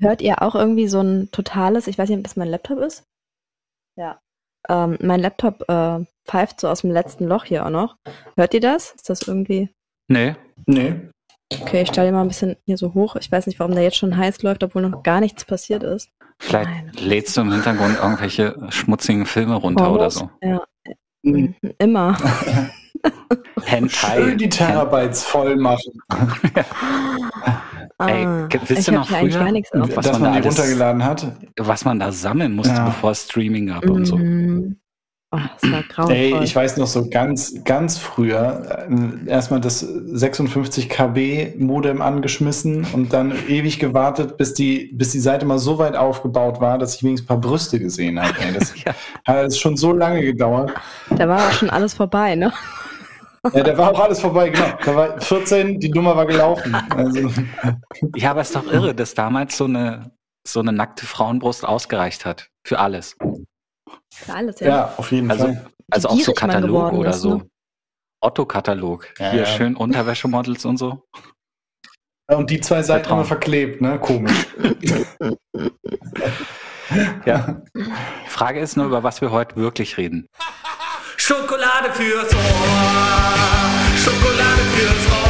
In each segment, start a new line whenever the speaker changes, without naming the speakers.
hört ihr auch irgendwie so ein totales, ich weiß nicht, ob das mein Laptop ist? Ja. Ähm, mein Laptop äh, pfeift so aus dem letzten Loch hier auch noch. Hört ihr das? Ist das irgendwie?
Nee.
Nee.
Okay, ich stelle mal ein bisschen hier so hoch. Ich weiß nicht, warum der jetzt schon heiß läuft, obwohl noch gar nichts passiert ist.
Vielleicht Nein. lädst du im Hintergrund irgendwelche schmutzigen Filme runter oder so.
Ja. Mhm. Immer.
Hentai.
Schön die Terabytes voll machen.
Ey, ah, wisst ihr noch früher,
was dass man, man die alles, runtergeladen hat?
Was man da sammeln musste, ja. bevor es Streaming gab und so.
Mhm. Oh, das war grauenvoll.
Ey, ich weiß noch so ganz, ganz früher äh, erstmal das 56 KB Modem angeschmissen und dann ewig gewartet, bis die, bis die Seite mal so weit aufgebaut war, dass ich wenigstens ein paar Brüste gesehen habe. Ey, das ja. hat schon so lange gedauert.
Da war auch schon alles vorbei, ne?
Ja, da war auch alles vorbei, genau. Da war 14, die Nummer war gelaufen. Also.
Ja, aber es ist doch irre, dass damals so eine, so eine nackte Frauenbrust ausgereicht hat. Für alles.
Für alles,
ja. Ja, auf jeden
also,
Fall.
Also auch so Katalog oder ist, so. Ne? Otto-Katalog. Ja, Hier
ja.
schön Unterwäschemodels und so.
Und die zwei Seiten haben wir verklebt, ne? Komisch.
ja. Frage ist nur, über was wir heute wirklich reden.
Schokolade fürs Ohr, Schokolade fürs Ohr,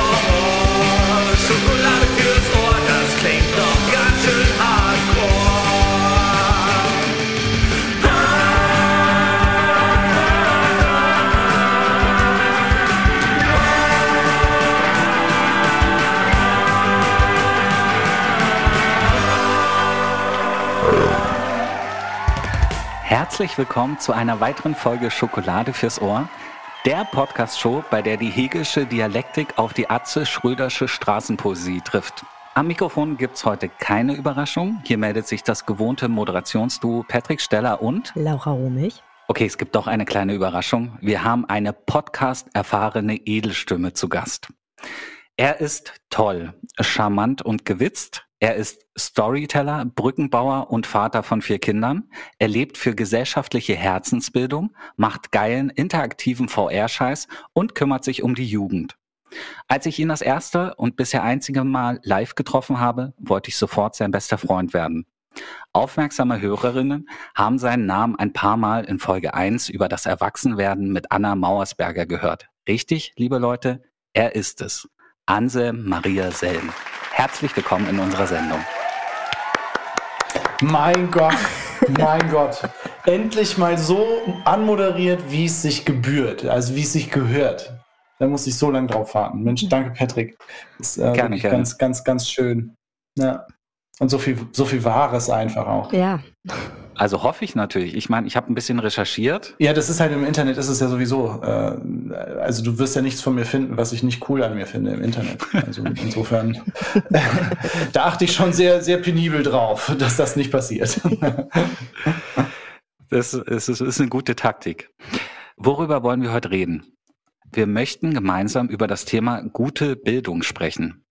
Herzlich willkommen zu einer weiteren Folge Schokolade fürs Ohr, der Podcast-Show, bei der die hegelische Dialektik auf die Atze Schrödersche Straßenpoesie trifft. Am Mikrofon gibt's heute keine Überraschung. Hier meldet sich das gewohnte Moderationsduo Patrick Steller und
Laura Romig.
Okay, es gibt doch eine kleine Überraschung. Wir haben eine Podcast-erfahrene Edelstimme zu Gast. Er ist toll, charmant und gewitzt, er ist Storyteller, Brückenbauer und Vater von vier Kindern. Er lebt für gesellschaftliche Herzensbildung, macht geilen, interaktiven VR-Scheiß und kümmert sich um die Jugend. Als ich ihn das erste und bisher einzige Mal live getroffen habe, wollte ich sofort sein bester Freund werden. Aufmerksame Hörerinnen haben seinen Namen ein paar Mal in Folge 1 über das Erwachsenwerden mit Anna Mauersberger gehört. Richtig, liebe Leute, er ist es. Anse Maria Selm. Herzlich willkommen in unserer Sendung.
Mein Gott, mein Gott. Endlich mal so anmoderiert, wie es sich gebührt, also wie es sich gehört. Da muss ich so lange drauf warten. Mensch, danke Patrick. Das ist äh, gerne, gerne. ganz, ganz, ganz schön. Ja. Und so viel, so viel Wahres einfach auch.
Ja.
Also hoffe ich natürlich. Ich meine, ich habe ein bisschen recherchiert.
Ja, das ist halt im Internet, ist es ja sowieso. Äh, also du wirst ja nichts von mir finden, was ich nicht cool an mir finde im Internet. Also insofern, da achte ich schon sehr, sehr penibel drauf, dass das nicht passiert.
das ist, das ist eine gute Taktik. Worüber wollen wir heute reden? Wir möchten gemeinsam über das Thema gute Bildung sprechen.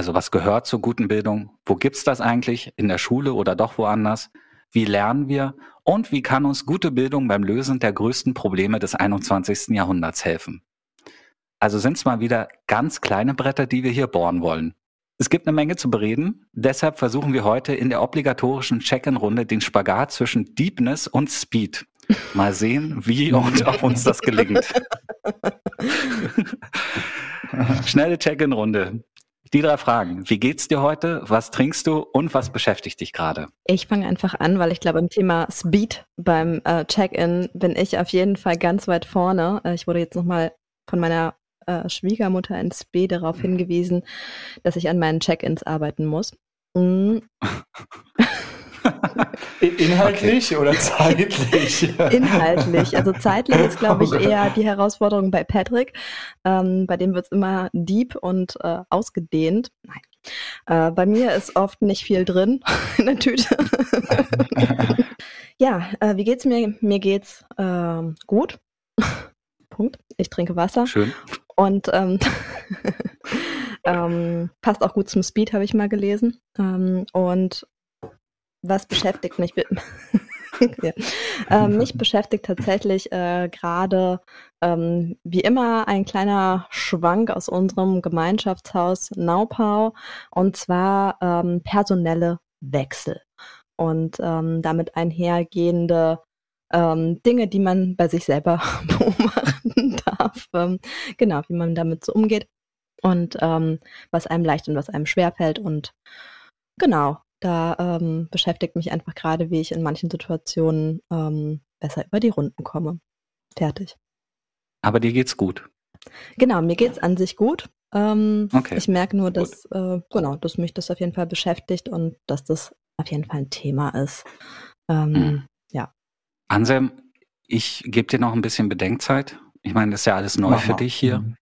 Also was gehört zur guten Bildung? Wo gibt's das eigentlich? In der Schule oder doch woanders? Wie lernen wir? Und wie kann uns gute Bildung beim Lösen der größten Probleme des 21. Jahrhunderts helfen? Also sind es mal wieder ganz kleine Bretter, die wir hier bohren wollen. Es gibt eine Menge zu bereden, deshalb versuchen wir heute in der obligatorischen Check-in-Runde den Spagat zwischen Deepness und Speed. Mal sehen, wie und ob uns das gelingt. Schnelle Check-in-Runde. Die drei Fragen. Wie geht's dir heute? Was trinkst du und was beschäftigt dich gerade?
Ich fange einfach an, weil ich glaube, im Thema Speed beim äh, Check-in bin ich auf jeden Fall ganz weit vorne. Äh, ich wurde jetzt nochmal von meiner äh, Schwiegermutter ins B darauf hingewiesen, dass ich an meinen Check-ins arbeiten muss. Mhm.
Inhaltlich okay. oder zeitlich?
Inhaltlich. Also zeitlich ist, glaube ich, eher die Herausforderung bei Patrick. Ähm, bei dem wird es immer deep und äh, ausgedehnt. Nein. Äh, bei mir ist oft nicht viel drin in der Tüte. ja, äh, wie geht's mir? Mir geht's ähm, gut. Punkt. Ich trinke Wasser.
Schön.
Und ähm, ähm, passt auch gut zum Speed, habe ich mal gelesen. Ähm, und was beschäftigt mich? ja. ähm, mich beschäftigt tatsächlich äh, gerade ähm, wie immer ein kleiner Schwank aus unserem Gemeinschaftshaus Naupau und zwar ähm, personelle Wechsel und ähm, damit einhergehende ähm, Dinge, die man bei sich selber beobachten darf. Ähm, genau, wie man damit so umgeht und was einem leicht und was einem schwerfällt. Und genau, da ähm, beschäftigt mich einfach gerade, wie ich in manchen Situationen ähm, besser über die Runden komme. Fertig.
Aber dir geht's gut.
Genau, mir geht's an sich gut. Ähm, okay. Ich merke nur, dass, äh, genau, dass mich das auf jeden Fall beschäftigt und dass das auf jeden Fall ein Thema ist. Ähm, mhm. Ja.
Anselm, ich gebe dir noch ein bisschen Bedenkzeit. Ich meine, das ist ja alles neu mach für mal. dich hier. Mhm.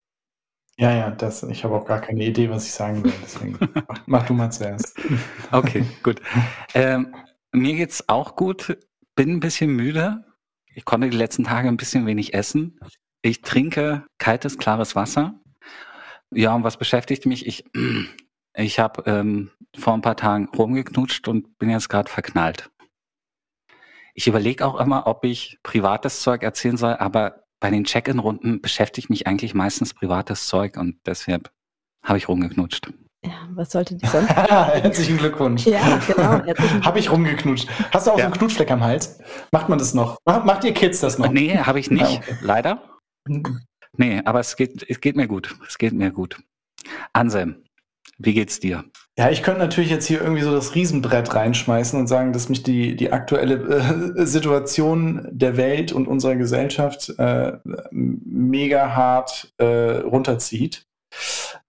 Ja, ja, das, ich habe auch gar keine Idee, was ich sagen will. Deswegen mach, mach, du mal zuerst.
Okay, gut. Ähm, mir geht's auch gut. Bin ein bisschen müde. Ich konnte die letzten Tage ein bisschen wenig essen. Ich trinke kaltes, klares Wasser. Ja, und was beschäftigt mich? Ich, ich habe ähm, vor ein paar Tagen rumgeknutscht und bin jetzt gerade verknallt. Ich überlege auch immer, ob ich privates Zeug erzählen soll, aber bei den Check-in-Runden beschäftigt mich eigentlich meistens privates Zeug und deshalb habe ich rumgeknutscht.
Ja, was sollte die sonst?
Herzlichen Glückwunsch.
Ja, genau.
Habe ich rumgeknutscht. Hast du auch ja. so einen Knutschfleck am Hals? Macht man das noch? Macht ihr Kids das noch?
Nee, habe ich nicht, ah, okay. leider. Nee, aber es geht, es geht mir gut. Es geht mir gut. Anselm, wie geht's dir?
Ja, ich könnte natürlich jetzt hier irgendwie so das Riesenbrett reinschmeißen und sagen, dass mich die, die aktuelle äh, Situation der Welt und unserer Gesellschaft äh, mega hart äh, runterzieht.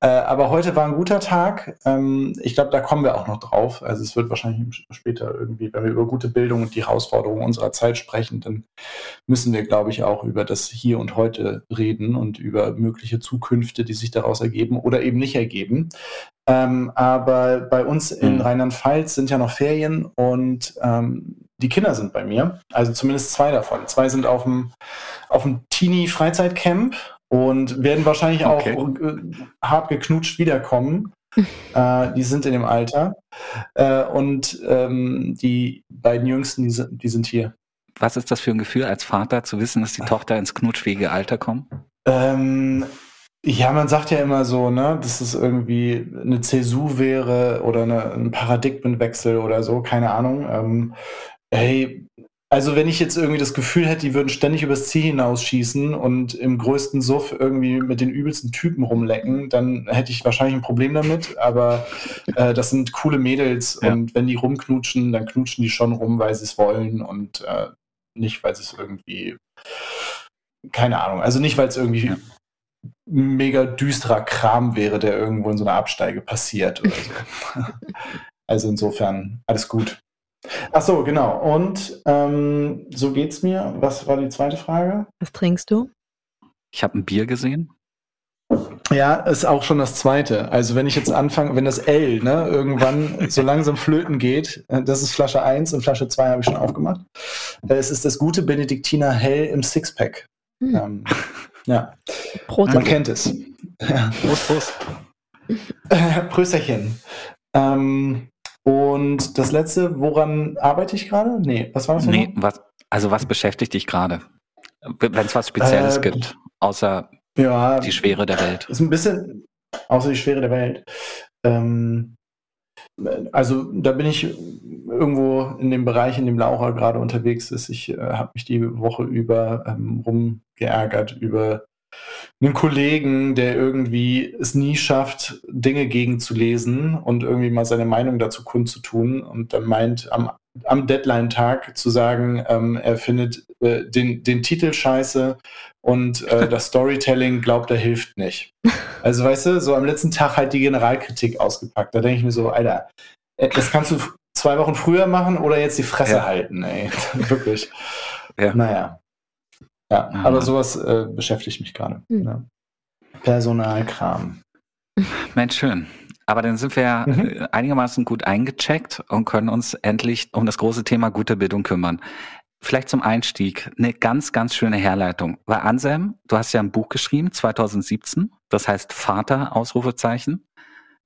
Äh, aber heute war ein guter Tag. Ähm, ich glaube, da kommen wir auch noch drauf. Also es wird wahrscheinlich später irgendwie, wenn wir über gute Bildung und die Herausforderungen unserer Zeit sprechen, dann müssen wir, glaube ich, auch über das Hier und Heute reden und über mögliche Zukünfte, die sich daraus ergeben oder eben nicht ergeben. Ähm, aber bei uns in mhm. Rheinland-Pfalz sind ja noch Ferien und ähm, die Kinder sind bei mir. Also zumindest zwei davon. Zwei sind auf dem, auf dem Teenie-Freizeitcamp und werden wahrscheinlich okay. auch äh, hart geknutscht wiederkommen. äh, die sind in dem Alter. Äh, und ähm, die beiden Jüngsten, die sind, die sind hier.
Was ist das für ein Gefühl als Vater, zu wissen, dass die Tochter ins knutschfähige Alter kommt?
Ähm, ja, man sagt ja immer so, ne, dass es irgendwie eine Zäsur wäre oder eine, ein Paradigmenwechsel oder so, keine Ahnung. Ähm, hey, also wenn ich jetzt irgendwie das Gefühl hätte, die würden ständig übers Ziel hinausschießen und im größten Suff irgendwie mit den übelsten Typen rumlecken, dann hätte ich wahrscheinlich ein Problem damit. Aber äh, das sind coole Mädels ja. und wenn die rumknutschen, dann knutschen die schon rum, weil sie es wollen und äh, nicht, weil sie es irgendwie, keine Ahnung, also nicht, weil es irgendwie ja. mega düsterer Kram wäre, der irgendwo in so einer Absteige passiert oder so. also insofern alles gut. Ach so, genau. Und ähm, so geht's mir. Was war die zweite Frage?
Was trinkst du?
Ich habe ein Bier gesehen.
Ja, ist auch schon das zweite. Also wenn ich jetzt anfange, wenn das L ne, irgendwann so langsam flöten geht, äh, das ist Flasche 1 und Flasche 2 habe ich schon aufgemacht. Äh, es ist das gute Benediktiner Hell im Sixpack. Hm. Ähm, ja, Prost. man kennt es. Ja. Prost, Prost. Prösterchen. Ähm, und das letzte, woran arbeite ich gerade? Nee, was war das?
Nee, was, also was beschäftigt dich gerade? Wenn es was Spezielles äh, gibt, außer ja, die Schwere der Welt.
Ist ein bisschen, außer die Schwere der Welt. Ähm, also da bin ich irgendwo in dem Bereich, in dem Laura gerade unterwegs ist. Ich äh, habe mich die Woche über ähm, rumgeärgert über einen Kollegen, der irgendwie es nie schafft, Dinge gegenzulesen und irgendwie mal seine Meinung dazu kundzutun und dann meint, am, am Deadline-Tag zu sagen, ähm, er findet äh, den, den Titel scheiße und äh, das Storytelling glaubt, er hilft nicht. Also weißt du, so am letzten Tag halt die Generalkritik ausgepackt. Da denke ich mir so, Alter, äh, das kannst du zwei Wochen früher machen oder jetzt die Fresse ja. halten, ey. Wirklich. Ja. Naja. Ja, Aha. aber sowas äh, beschäftigt mich gerade. Mhm. Ja. Personalkram.
Mensch, schön. Aber dann sind wir ja mhm. Äh, einigermaßen gut eingecheckt und können uns endlich um das große Thema gute Bildung kümmern. Vielleicht zum Einstieg eine ganz, ganz schöne Herleitung. Weil Anselm, du hast ja ein Buch geschrieben, 2017, das heißt Vater, Ausrufezeichen.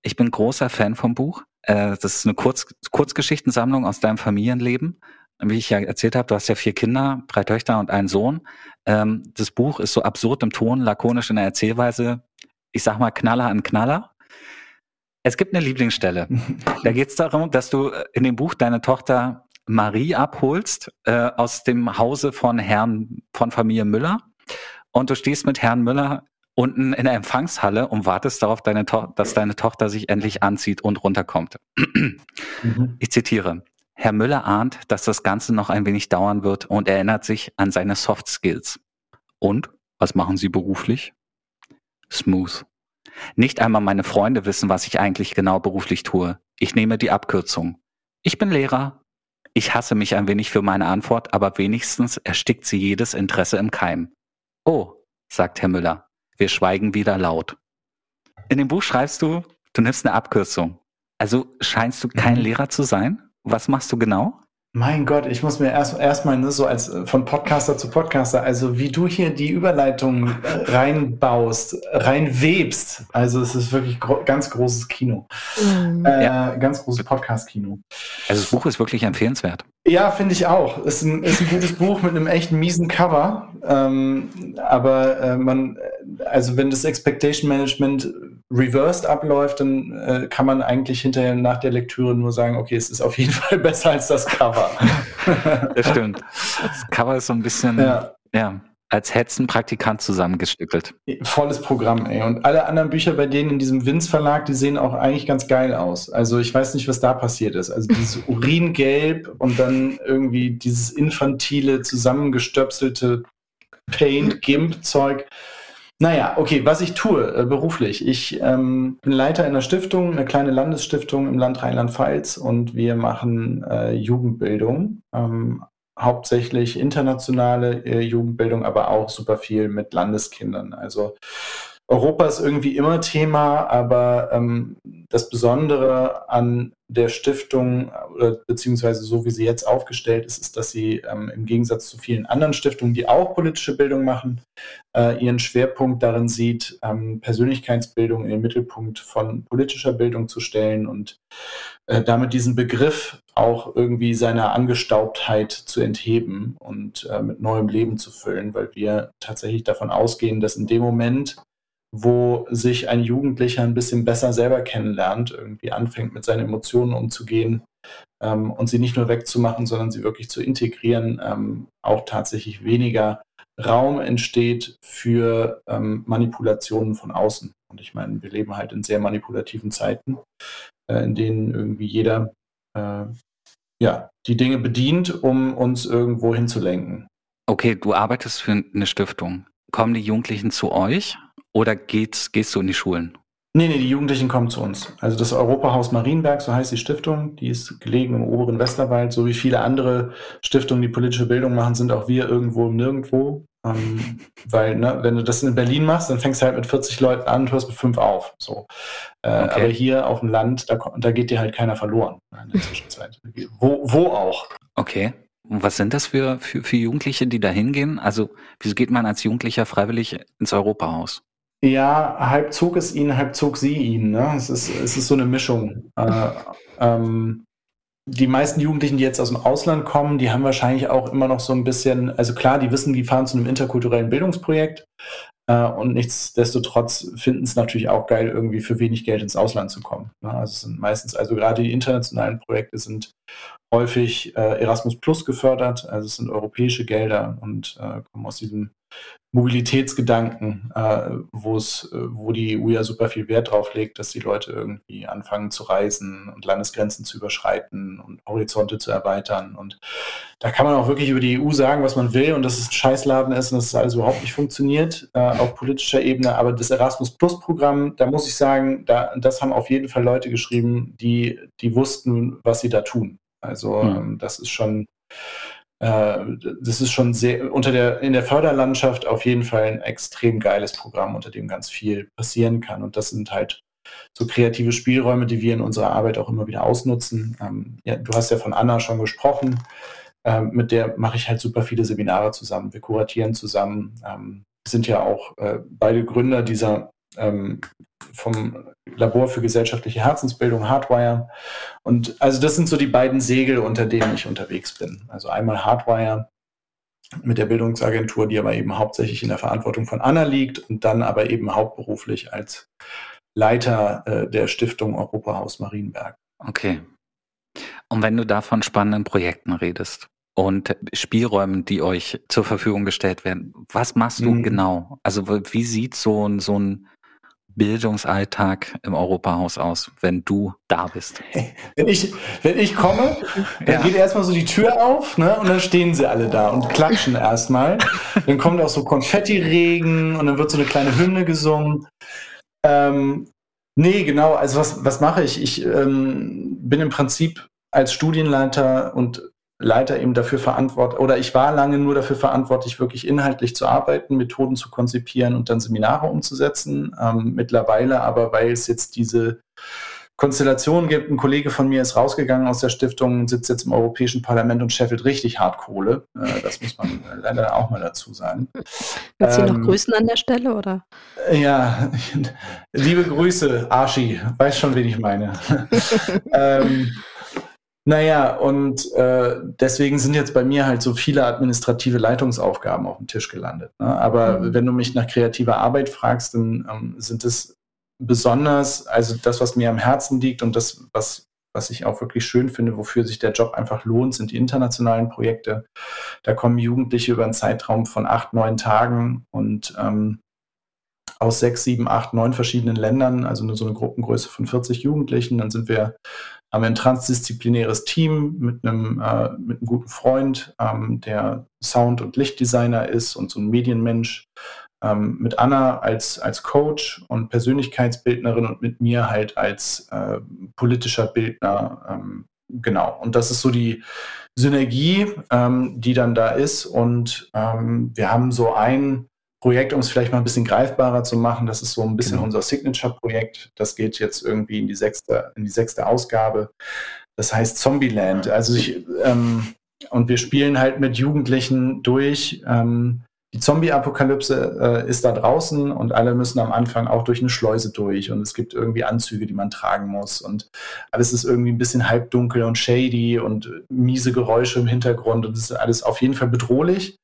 Ich bin großer Fan vom Buch. Äh, das ist eine Kurz Kurzgeschichtensammlung aus deinem Familienleben wie ich ja erzählt habe, du hast ja vier Kinder, drei Töchter und einen Sohn. Ähm, das Buch ist so absurd im Ton, lakonisch in der Erzählweise. Ich sag mal Knaller an Knaller. Es gibt eine Lieblingsstelle. da geht es darum, dass du in dem Buch deine Tochter Marie abholst äh, aus dem Hause von Herrn von Familie Müller und du stehst mit Herrn Müller unten in der Empfangshalle und wartest darauf, deine dass deine Tochter sich endlich anzieht und runterkommt. mhm. Ich zitiere. Herr Müller ahnt, dass das Ganze noch ein wenig dauern wird und erinnert sich an seine Soft Skills. Und was machen Sie beruflich? Smooth. Nicht einmal meine Freunde wissen, was ich eigentlich genau beruflich tue. Ich nehme die Abkürzung. Ich bin Lehrer. Ich hasse mich ein wenig für meine Antwort, aber wenigstens erstickt sie jedes Interesse im Keim. Oh, sagt Herr Müller. Wir schweigen wieder laut. In dem Buch schreibst du, du nimmst eine Abkürzung. Also scheinst du kein mhm. Lehrer zu sein? Was machst du genau?
Mein Gott, ich muss mir erst erstmal ne, so als äh, von Podcaster zu Podcaster, also wie du hier die Überleitung äh, reinbaust, reinwebst. Also es ist wirklich gro ganz großes Kino. Mhm. Äh, ja. Ganz großes Podcast-Kino.
Also das Buch ist wirklich empfehlenswert.
Ja, finde ich auch. Ist ein, ist ein gutes Buch mit einem echt miesen Cover. Ähm, aber äh, man, also wenn das Expectation Management reversed abläuft, dann äh, kann man eigentlich hinterher nach der Lektüre nur sagen, okay, es ist auf jeden Fall besser als das Cover.
das stimmt. Das Cover ist so ein bisschen, ja, ja als Hetzenpraktikant zusammengestückelt.
Volles Programm, ey. Und alle anderen Bücher bei denen in diesem Vince Verlag, die sehen auch eigentlich ganz geil aus. Also ich weiß nicht, was da passiert ist. Also dieses Uringelb und dann irgendwie dieses infantile, zusammengestöpselte Paint-Gimp-Zeug. Naja, okay, was ich tue äh, beruflich. Ich ähm, bin Leiter einer Stiftung, eine kleine Landesstiftung im Land Rheinland-Pfalz und wir machen äh, Jugendbildung. Ähm, hauptsächlich internationale äh, Jugendbildung, aber auch super viel mit Landeskindern. Also Europa ist irgendwie immer Thema, aber ähm, das Besondere an der Stiftung oder beziehungsweise so wie sie jetzt aufgestellt ist, ist, dass sie ähm, im Gegensatz zu vielen anderen Stiftungen, die auch politische Bildung machen, äh, ihren Schwerpunkt darin sieht, ähm, Persönlichkeitsbildung in den Mittelpunkt von politischer Bildung zu stellen und äh, damit diesen Begriff auch irgendwie seiner Angestaubtheit zu entheben und äh, mit neuem Leben zu füllen, weil wir tatsächlich davon ausgehen, dass in dem Moment, wo sich ein Jugendlicher ein bisschen besser selber kennenlernt, irgendwie anfängt mit seinen Emotionen umzugehen ähm, und sie nicht nur wegzumachen, sondern sie wirklich zu integrieren, ähm, auch tatsächlich weniger Raum entsteht für ähm, Manipulationen von außen. Und ich meine, wir leben halt in sehr manipulativen Zeiten, äh, in denen irgendwie jeder äh, ja, die Dinge bedient, um uns irgendwo hinzulenken.
Okay, du arbeitest für eine Stiftung. Kommen die Jugendlichen zu euch oder geht's, gehst du in die Schulen?
Nee, nee, die Jugendlichen kommen zu uns. Also das Europahaus Marienberg, so heißt die Stiftung, die ist gelegen im oberen Westerwald, so wie viele andere Stiftungen, die politische Bildung machen, sind auch wir irgendwo nirgendwo. Ähm, weil, ne, wenn du das in Berlin machst, dann fängst du halt mit 40 Leuten an und hörst mit fünf auf. So. Äh, okay. Aber hier auf dem Land, da, da geht dir halt keiner verloren in der Zwischenzeit. Wo, wo auch.
Okay. Und was sind das für, für, für Jugendliche, die da hingehen? Also, wieso geht man als Jugendlicher freiwillig ins Europahaus?
Ja, halb zog es ihn, halb zog sie ihn. Ne? Es, ist, es ist so eine Mischung. Äh, ähm, die meisten Jugendlichen, die jetzt aus dem Ausland kommen, die haben wahrscheinlich auch immer noch so ein bisschen, also klar, die wissen, die fahren zu einem interkulturellen Bildungsprojekt äh, und nichtsdestotrotz finden es natürlich auch geil, irgendwie für wenig Geld ins Ausland zu kommen. Ne? Also es sind meistens, also gerade die internationalen Projekte sind häufig äh, Erasmus Plus gefördert, also es sind europäische Gelder und äh, kommen aus diesem Mobilitätsgedanken, äh, wo es, äh, wo die EU ja super viel Wert drauf legt, dass die Leute irgendwie anfangen zu reisen und Landesgrenzen zu überschreiten und Horizonte zu erweitern. Und da kann man auch wirklich über die EU sagen, was man will und dass es ein Scheißladen ist und dass es alles überhaupt nicht funktioniert äh, auf politischer Ebene. Aber das Erasmus Plus Programm, da muss ich sagen, da, das haben auf jeden Fall Leute geschrieben, die, die wussten, was sie da tun. Also mhm. das ist schon äh, das ist schon sehr unter der in der Förderlandschaft auf jeden Fall ein extrem geiles Programm, unter dem ganz viel passieren kann. Und das sind halt so kreative Spielräume, die wir in unserer Arbeit auch immer wieder ausnutzen. Ähm, ja, du hast ja von Anna schon gesprochen. Ähm, mit der mache ich halt super viele Seminare zusammen. Wir kuratieren zusammen. Ähm, sind ja auch äh, beide Gründer dieser ähm, vom Labor für gesellschaftliche Herzensbildung, Hardwire. Und also das sind so die beiden Segel, unter denen ich unterwegs bin. Also einmal Hardwire mit der Bildungsagentur, die aber eben hauptsächlich in der Verantwortung von Anna liegt und dann aber eben hauptberuflich als Leiter äh, der Stiftung Europahaus Marienberg.
Okay. Und wenn du da von spannenden Projekten redest und Spielräumen, die euch zur Verfügung gestellt werden, was machst du mhm. genau? Also wie sieht so ein, so ein Bildungsalltag im Europahaus aus, wenn du da bist?
Wenn ich, wenn ich komme, dann ja. geht erstmal so die Tür auf ne, und dann stehen sie alle da und klatschen erstmal. Dann kommt auch so Konfettiregen und dann wird so eine kleine Hymne gesungen. Ähm, nee, genau, also was, was mache ich? Ich ähm, bin im Prinzip als Studienleiter und Leiter eben dafür verantwortlich, oder ich war lange nur dafür verantwortlich, wirklich inhaltlich zu arbeiten, Methoden zu konzipieren und dann Seminare umzusetzen. Ähm, mittlerweile aber, weil es jetzt diese Konstellation gibt, ein Kollege von mir ist rausgegangen aus der Stiftung, sitzt jetzt im Europäischen Parlament und scheffelt richtig hart Kohle. Äh, das muss man leider auch mal dazu sagen.
Willst du ähm, noch grüßen an der Stelle, oder?
Ja, liebe Grüße, Arschi, weiß schon, wen ich meine. ähm, naja, und äh, deswegen sind jetzt bei mir halt so viele administrative Leitungsaufgaben auf dem Tisch gelandet. Ne? Aber mhm. wenn du mich nach kreativer Arbeit fragst, dann ähm, sind es besonders, also das, was mir am Herzen liegt und das, was, was ich auch wirklich schön finde, wofür sich der Job einfach lohnt, sind die internationalen Projekte. Da kommen Jugendliche über einen Zeitraum von acht, neun Tagen und ähm, aus sechs, sieben, acht, neun verschiedenen Ländern, also nur so eine Gruppengröße von 40 Jugendlichen. Dann sind wir haben wir ein transdisziplinäres Team mit einem, äh, mit einem guten Freund, ähm, der Sound- und Lichtdesigner ist und so ein Medienmensch. Ähm, mit Anna als, als Coach und Persönlichkeitsbildnerin und mit mir halt als äh, politischer Bildner. Ähm, genau. Und das ist so die Synergie, ähm, die dann da ist. Und ähm, wir haben so ein Projekt, um es vielleicht mal ein bisschen greifbarer zu machen. Das ist so ein bisschen genau. unser Signature-Projekt. Das geht jetzt irgendwie in die sechste, in die sechste Ausgabe. Das heißt Zombieland. Also ich, ähm, und wir spielen halt mit Jugendlichen durch. Ähm, die Zombie-Apokalypse äh, ist da draußen und alle müssen am Anfang auch durch eine Schleuse durch und es gibt irgendwie Anzüge, die man tragen muss und alles ist irgendwie ein bisschen halbdunkel und shady und miese Geräusche im Hintergrund und es ist alles auf jeden Fall bedrohlich.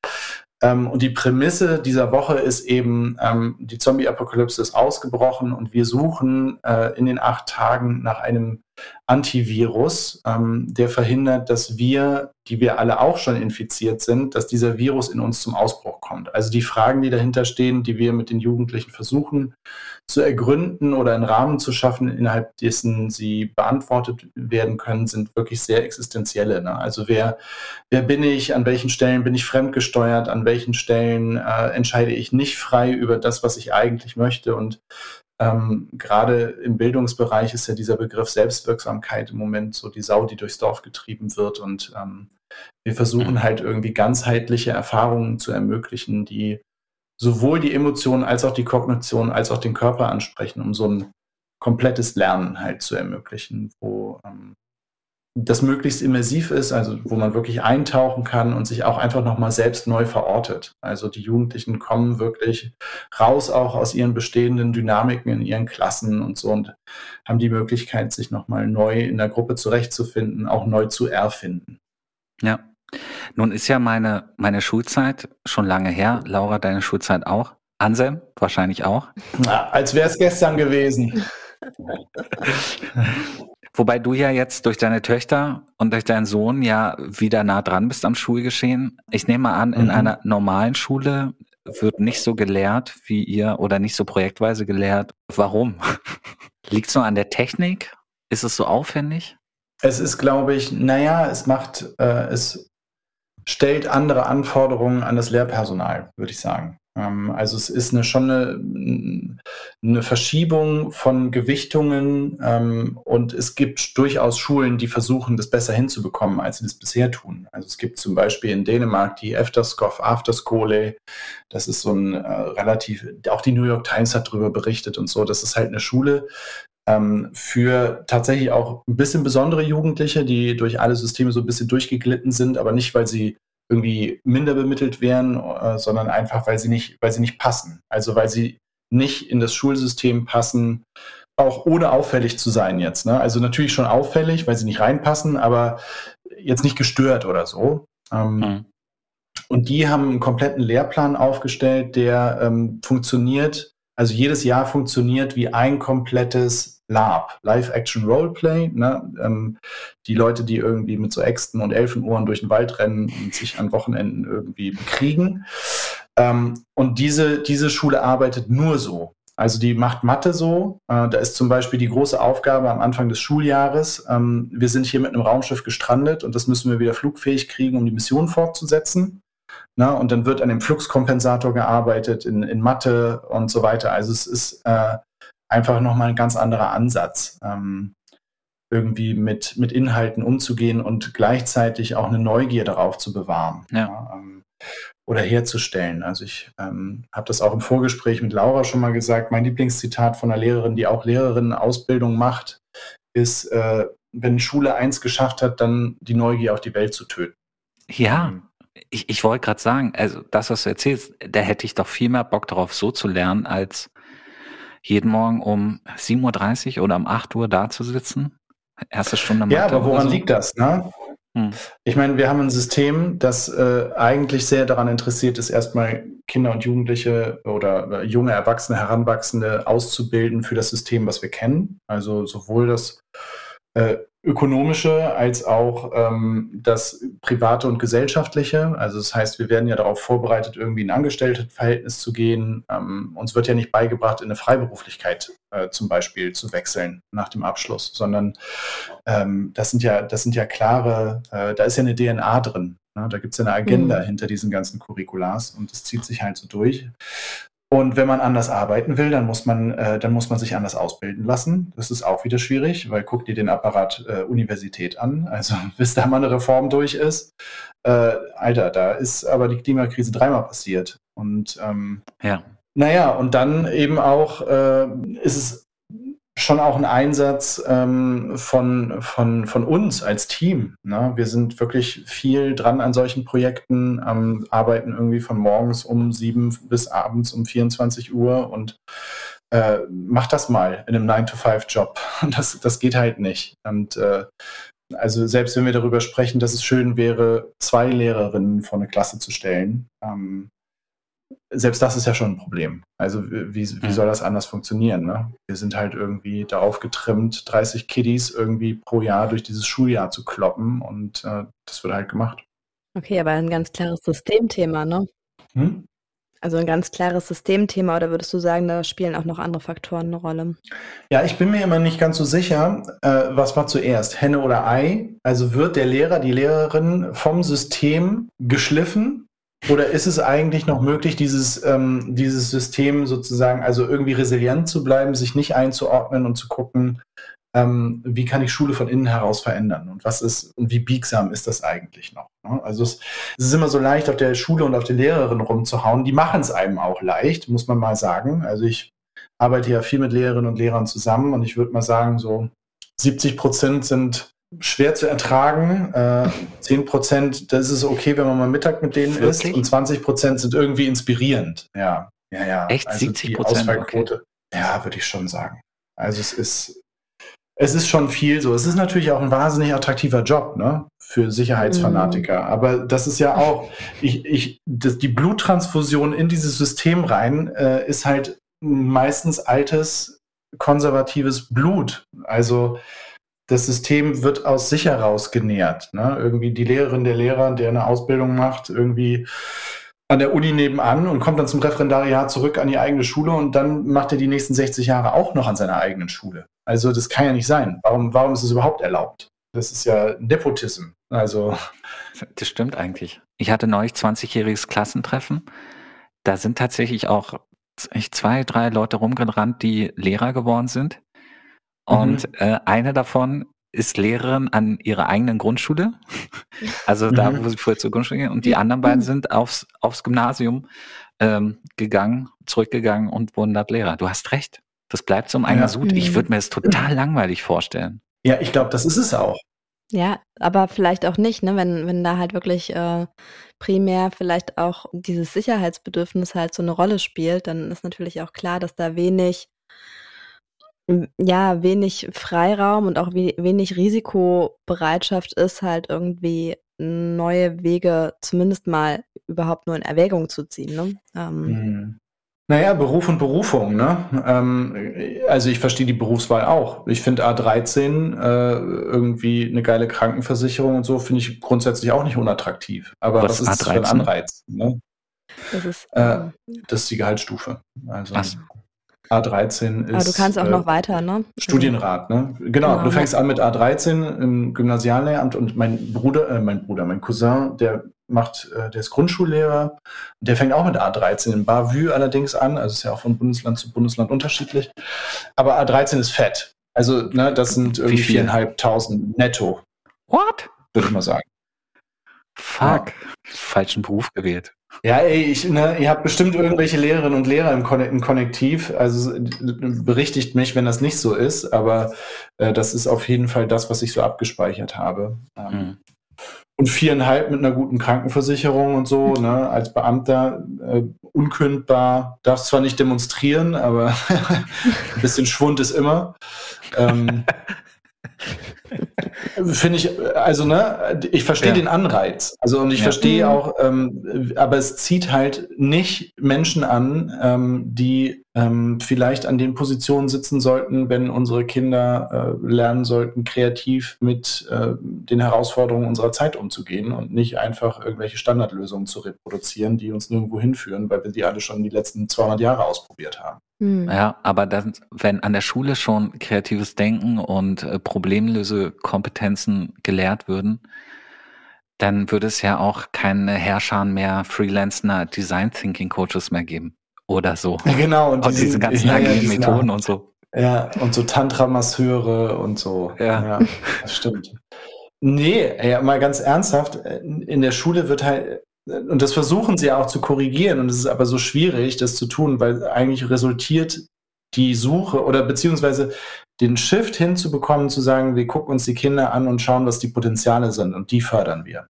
Ähm, und die Prämisse dieser Woche ist eben, ähm, die Zombie-Apokalypse ist ausgebrochen und wir suchen äh, in den acht Tagen nach einem Antivirus, ähm, der verhindert, dass wir, die wir alle auch schon infiziert sind, dass dieser Virus in uns zum Ausbruch kommt. Also die Fragen, die dahinter stehen, die wir mit den Jugendlichen versuchen zu ergründen oder einen Rahmen zu schaffen, innerhalb dessen sie beantwortet werden können, sind wirklich sehr existenzielle. Ne? Also wer, wer bin ich, an welchen Stellen bin ich fremdgesteuert, an welchen Stellen äh, entscheide ich nicht frei über das, was ich eigentlich möchte und ähm, Gerade im Bildungsbereich ist ja dieser Begriff Selbstwirksamkeit im Moment so die Sau, die durchs Dorf getrieben wird. Und ähm, wir versuchen halt irgendwie ganzheitliche Erfahrungen zu ermöglichen, die sowohl die Emotionen als auch die Kognition als auch den Körper ansprechen, um so ein komplettes Lernen halt zu ermöglichen, wo ähm, das möglichst immersiv ist, also wo man wirklich eintauchen kann und sich auch einfach nochmal selbst neu verortet. Also die Jugendlichen kommen wirklich raus auch aus ihren bestehenden Dynamiken in ihren Klassen und so und haben die Möglichkeit, sich nochmal neu in der Gruppe zurechtzufinden, auch neu zu erfinden.
Ja. Nun ist ja meine, meine Schulzeit schon lange her. Laura, deine Schulzeit auch. Anselm, wahrscheinlich auch.
Na, als wäre es gestern gewesen.
Wobei du ja jetzt durch deine Töchter und durch deinen Sohn ja wieder nah dran bist am Schulgeschehen. Ich nehme mal an, in mhm. einer normalen Schule wird nicht so gelehrt wie ihr oder nicht so projektweise gelehrt. Warum? Liegt es nur an der Technik? Ist es so aufwendig?
Es ist, glaube ich, naja, es macht, äh, es stellt andere Anforderungen an das Lehrpersonal, würde ich sagen. Ähm, also es ist eine, schon eine, eine Verschiebung von Gewichtungen ähm, und es gibt durchaus Schulen, die versuchen, das besser hinzubekommen, als sie das bisher tun. Also es gibt zum Beispiel in Dänemark die Efterskof Afterskole. Das ist so ein äh, relativ, auch die New York Times hat darüber berichtet und so. Das ist halt eine Schule, ähm, für tatsächlich auch ein bisschen besondere Jugendliche, die durch alle Systeme so ein bisschen durchgeglitten sind, aber nicht, weil sie irgendwie minder bemittelt wären, äh, sondern einfach, weil sie nicht, weil sie nicht passen. Also weil sie nicht in das Schulsystem passen, auch ohne auffällig zu sein jetzt. Ne? Also natürlich schon auffällig, weil sie nicht reinpassen, aber jetzt nicht gestört oder so. Ähm, mhm. Und die haben einen kompletten Lehrplan aufgestellt, der ähm, funktioniert Also jedes Jahr funktioniert wie ein komplettes Lab, Live-Action-Roleplay. Ne? Ähm, die Leute, die irgendwie mit so Äxten und Elfenohren durch den Wald rennen und sich an Wochenenden irgendwie bekriegen. Ähm, und diese, diese Schule arbeitet nur so. Also die macht Mathe so. Äh, da ist zum Beispiel die große Aufgabe am Anfang des Schuljahres. Ähm, wir sind hier mit einem Raumschiff gestrandet und das müssen wir wieder flugfähig kriegen, um die Mission fortzusetzen. Na, und dann wird an dem Fluxkompensator gearbeitet in, in Mathe und so weiter. Also es ist äh, einfach nochmal ein ganz anderer Ansatz, ähm, irgendwie mit, mit Inhalten umzugehen und gleichzeitig auch eine Neugier darauf zu bewahren. Ja. ja ähm, oder herzustellen. Also ich ähm, habe das auch im Vorgespräch mit Laura schon mal gesagt. Mein Lieblingszitat von einer Lehrerin, die auch Lehrerinnen-Ausbildung macht, ist, äh, wenn Schule eins geschafft hat, dann die Neugier auf die Welt zu töten.
Ja, ähm, ich, ich wollte gerade sagen, also das, was du erzählst, da hätte ich doch viel mehr Bock darauf, so zu lernen, als jeden Morgen um 7.30 Uhr oder um 8 Uhr da zu sitzen. Erste Stunde
Ja, aber woran so. liegt das? Ne? Hm. Ich meine, wir haben ein System, das äh, eigentlich sehr daran interessiert ist, erstmal Kinder und Jugendliche oder äh, junge Erwachsene, Heranwachsende auszubilden für das System, was wir kennen. Also sowohl das äh, ökonomische als auch ähm, das private und gesellschaftliche. Also das heißt, wir werden ja darauf vorbereitet, irgendwie in ein Angestelltenverhältnis zu gehen. Ähm, uns wird ja nicht beigebracht, in eine Freiberuflichkeit äh, zum Beispiel zu wechseln nach dem Abschluss, sondern ähm, das sind ja, das sind ja klare, äh, da ist ja eine DNA drin. Ne? Da gibt es ja eine Agenda mhm. hinter diesen ganzen Curriculars und das zieht sich halt so durch. Und wenn man anders arbeiten will, dann muss man, äh, dann muss man sich anders ausbilden lassen. Das ist auch wieder schwierig, weil guck dir den Apparat äh, Universität an. Also bis da mal eine Reform durch ist, äh, Alter, da ist aber die Klimakrise dreimal passiert. Und ähm, ja. Naja, und dann eben auch äh, ist es schon auch ein Einsatz ähm, von, von, von uns als Team. Ne? Wir sind wirklich viel dran an solchen Projekten, ähm, arbeiten irgendwie von morgens um sieben bis abends um 24 Uhr und äh, mach das mal in einem 9-to-5-Job. Das, das geht halt nicht. Und äh, also selbst wenn wir darüber sprechen, dass es schön wäre, zwei Lehrerinnen vor eine Klasse zu stellen, ähm, selbst das ist ja schon ein Problem. Also wie, wie mhm. soll das anders funktionieren? Ne? Wir sind halt irgendwie darauf getrimmt, 30 Kiddies irgendwie pro Jahr durch dieses Schuljahr zu kloppen und äh, das wird halt gemacht.
Okay, aber ein ganz klares Systemthema, ne? Hm? Also ein ganz klares Systemthema oder würdest du sagen, da spielen auch noch andere Faktoren eine Rolle?
Ja, ich bin mir immer nicht ganz so sicher, äh, was war zuerst, Henne oder Ei? Also wird der Lehrer, die Lehrerin vom System geschliffen oder ist es eigentlich noch möglich, dieses, ähm, dieses System sozusagen, also irgendwie resilient zu bleiben, sich nicht einzuordnen und zu gucken, ähm, wie kann ich Schule von innen heraus verändern und was ist und wie biegsam ist das eigentlich noch? Ne? Also es, es, ist immer so leicht, auf der Schule und auf der Lehrerin rumzuhauen. Die machen es einem auch leicht, muss man mal sagen. Also ich arbeite ja viel mit Lehrerinnen und Lehrern zusammen und ich würde mal sagen, so 70 Prozent sind schwer zu ertragen. Äh, 10 Prozent, das ist okay, wenn man mal Mittag mit denen Wirklich? isst. Und 20 Prozent sind irgendwie inspirierend. Ja, ja, ja.
Echt? Also 70 Prozent? Okay.
Ja, würde ich schon sagen. Also es ist, es ist schon viel so. Es ist natürlich auch ein wahnsinnig attraktiver Job, ne? Für Sicherheitsfanatiker. Mhm. Aber das ist ja auch, ich, ich, das, die Bluttransfusion in dieses System rein äh, ist halt meistens altes, konservatives Blut. Also das System wird aus sich heraus genährt. Ne? Irgendwie die Lehrerin, der Lehrer, der eine Ausbildung macht, irgendwie an der Uni nebenan und kommt dann zum Referendariat zurück an die eigene Schule und dann macht er die nächsten 60 Jahre auch noch an seiner eigenen Schule. Also das kann ja nicht sein. Warum, warum ist es überhaupt erlaubt? Das ist ja Nepotism. Also.
Das stimmt eigentlich. Ich hatte neulich 20-jähriges Klassentreffen. Da sind tatsächlich auch zwei, drei Leute rumgerannt, die Lehrer geworden sind. Und mhm. äh, eine davon ist Lehrerin an ihrer eigenen Grundschule, also da, mhm. wo sie vorher zur Grundschule gehen. Und die anderen beiden sind aufs, aufs Gymnasium ähm, gegangen, zurückgegangen und wurden dort Lehrer. Du hast recht. Das bleibt so im eigenen ja. Sud. Ich würde mir das total langweilig vorstellen.
Ja, ich glaube, das ist es auch.
Ja, aber vielleicht auch nicht, ne? wenn, wenn da halt wirklich äh, primär vielleicht auch dieses Sicherheitsbedürfnis halt so eine Rolle spielt, dann ist natürlich auch klar, dass da wenig ja, wenig Freiraum und auch wenig Risikobereitschaft ist, halt irgendwie neue Wege zumindest mal überhaupt nur in Erwägung zu ziehen. Ne? Ähm,
mhm. Naja, Beruf und Berufung, ne? Ähm, also ich verstehe die Berufswahl auch. Ich finde A13 äh, irgendwie eine geile Krankenversicherung und so, finde ich grundsätzlich auch nicht unattraktiv. Aber was, was ist A13? das für ein Anreiz? Ne? Das, ist, äh, das ist die Gehaltsstufe. Also Ach. A13 ist.
Aber du kannst auch äh, noch weiter, ne?
Studienrat, ne? Genau, genau, du fängst an mit A13 im Gymnasiallehramt und mein Bruder, äh, mein Bruder, mein Cousin, der macht, äh, der ist Grundschullehrer, der fängt auch mit A13 in Bavü allerdings an, also ist ja auch von Bundesland zu Bundesland unterschiedlich. Aber A13 ist fett. Also, ne, das sind irgendwie viereinhalbtausend netto.
What?
Würde ich mal sagen.
Fuck. Ja. Falschen Beruf gewählt.
Ja, ey, ich, ne, ihr habt bestimmt irgendwelche Lehrerinnen und Lehrer im, Kon im Konnektiv. Also berichtigt mich, wenn das nicht so ist, aber äh, das ist auf jeden Fall das, was ich so abgespeichert habe. Ähm, mhm und viereinhalb mit einer guten Krankenversicherung und so, ne, als Beamter äh, unkündbar, darf zwar nicht demonstrieren, aber ein bisschen Schwund ist immer. Ähm, Finde ich, also ne, ich verstehe ja. den Anreiz. Also und ich ja. verstehe mhm. auch, ähm, aber es zieht halt nicht Menschen an, ähm, die ähm, vielleicht an den Positionen sitzen sollten, wenn unsere Kinder äh, lernen sollten, kreativ mit äh, den Herausforderungen unserer Zeit umzugehen und nicht einfach irgendwelche Standardlösungen zu reproduzieren, die uns nirgendwo hinführen, weil wir die alle schon die letzten 200 Jahre ausprobiert haben.
Mhm. Ja, aber dann, wenn an der Schule schon kreatives Denken und äh, Problemlösekompetenzen gelehrt würden, dann würde es ja auch keine Herrscher mehr Freelancer Design Thinking Coaches mehr geben oder so.
Ja, genau.
Und, und diese, diese ganzen ja, agilen Methoden und so.
Ja, und so Tantra-Masseure und so. Ja. ja. Das stimmt. Nee, ja, mal ganz ernsthaft, in der Schule wird halt, und das versuchen sie auch zu korrigieren, und es ist aber so schwierig, das zu tun, weil eigentlich resultiert die Suche oder beziehungsweise den Shift hinzubekommen, zu sagen, wir gucken uns die Kinder an und schauen, was die Potenziale sind und die fördern wir.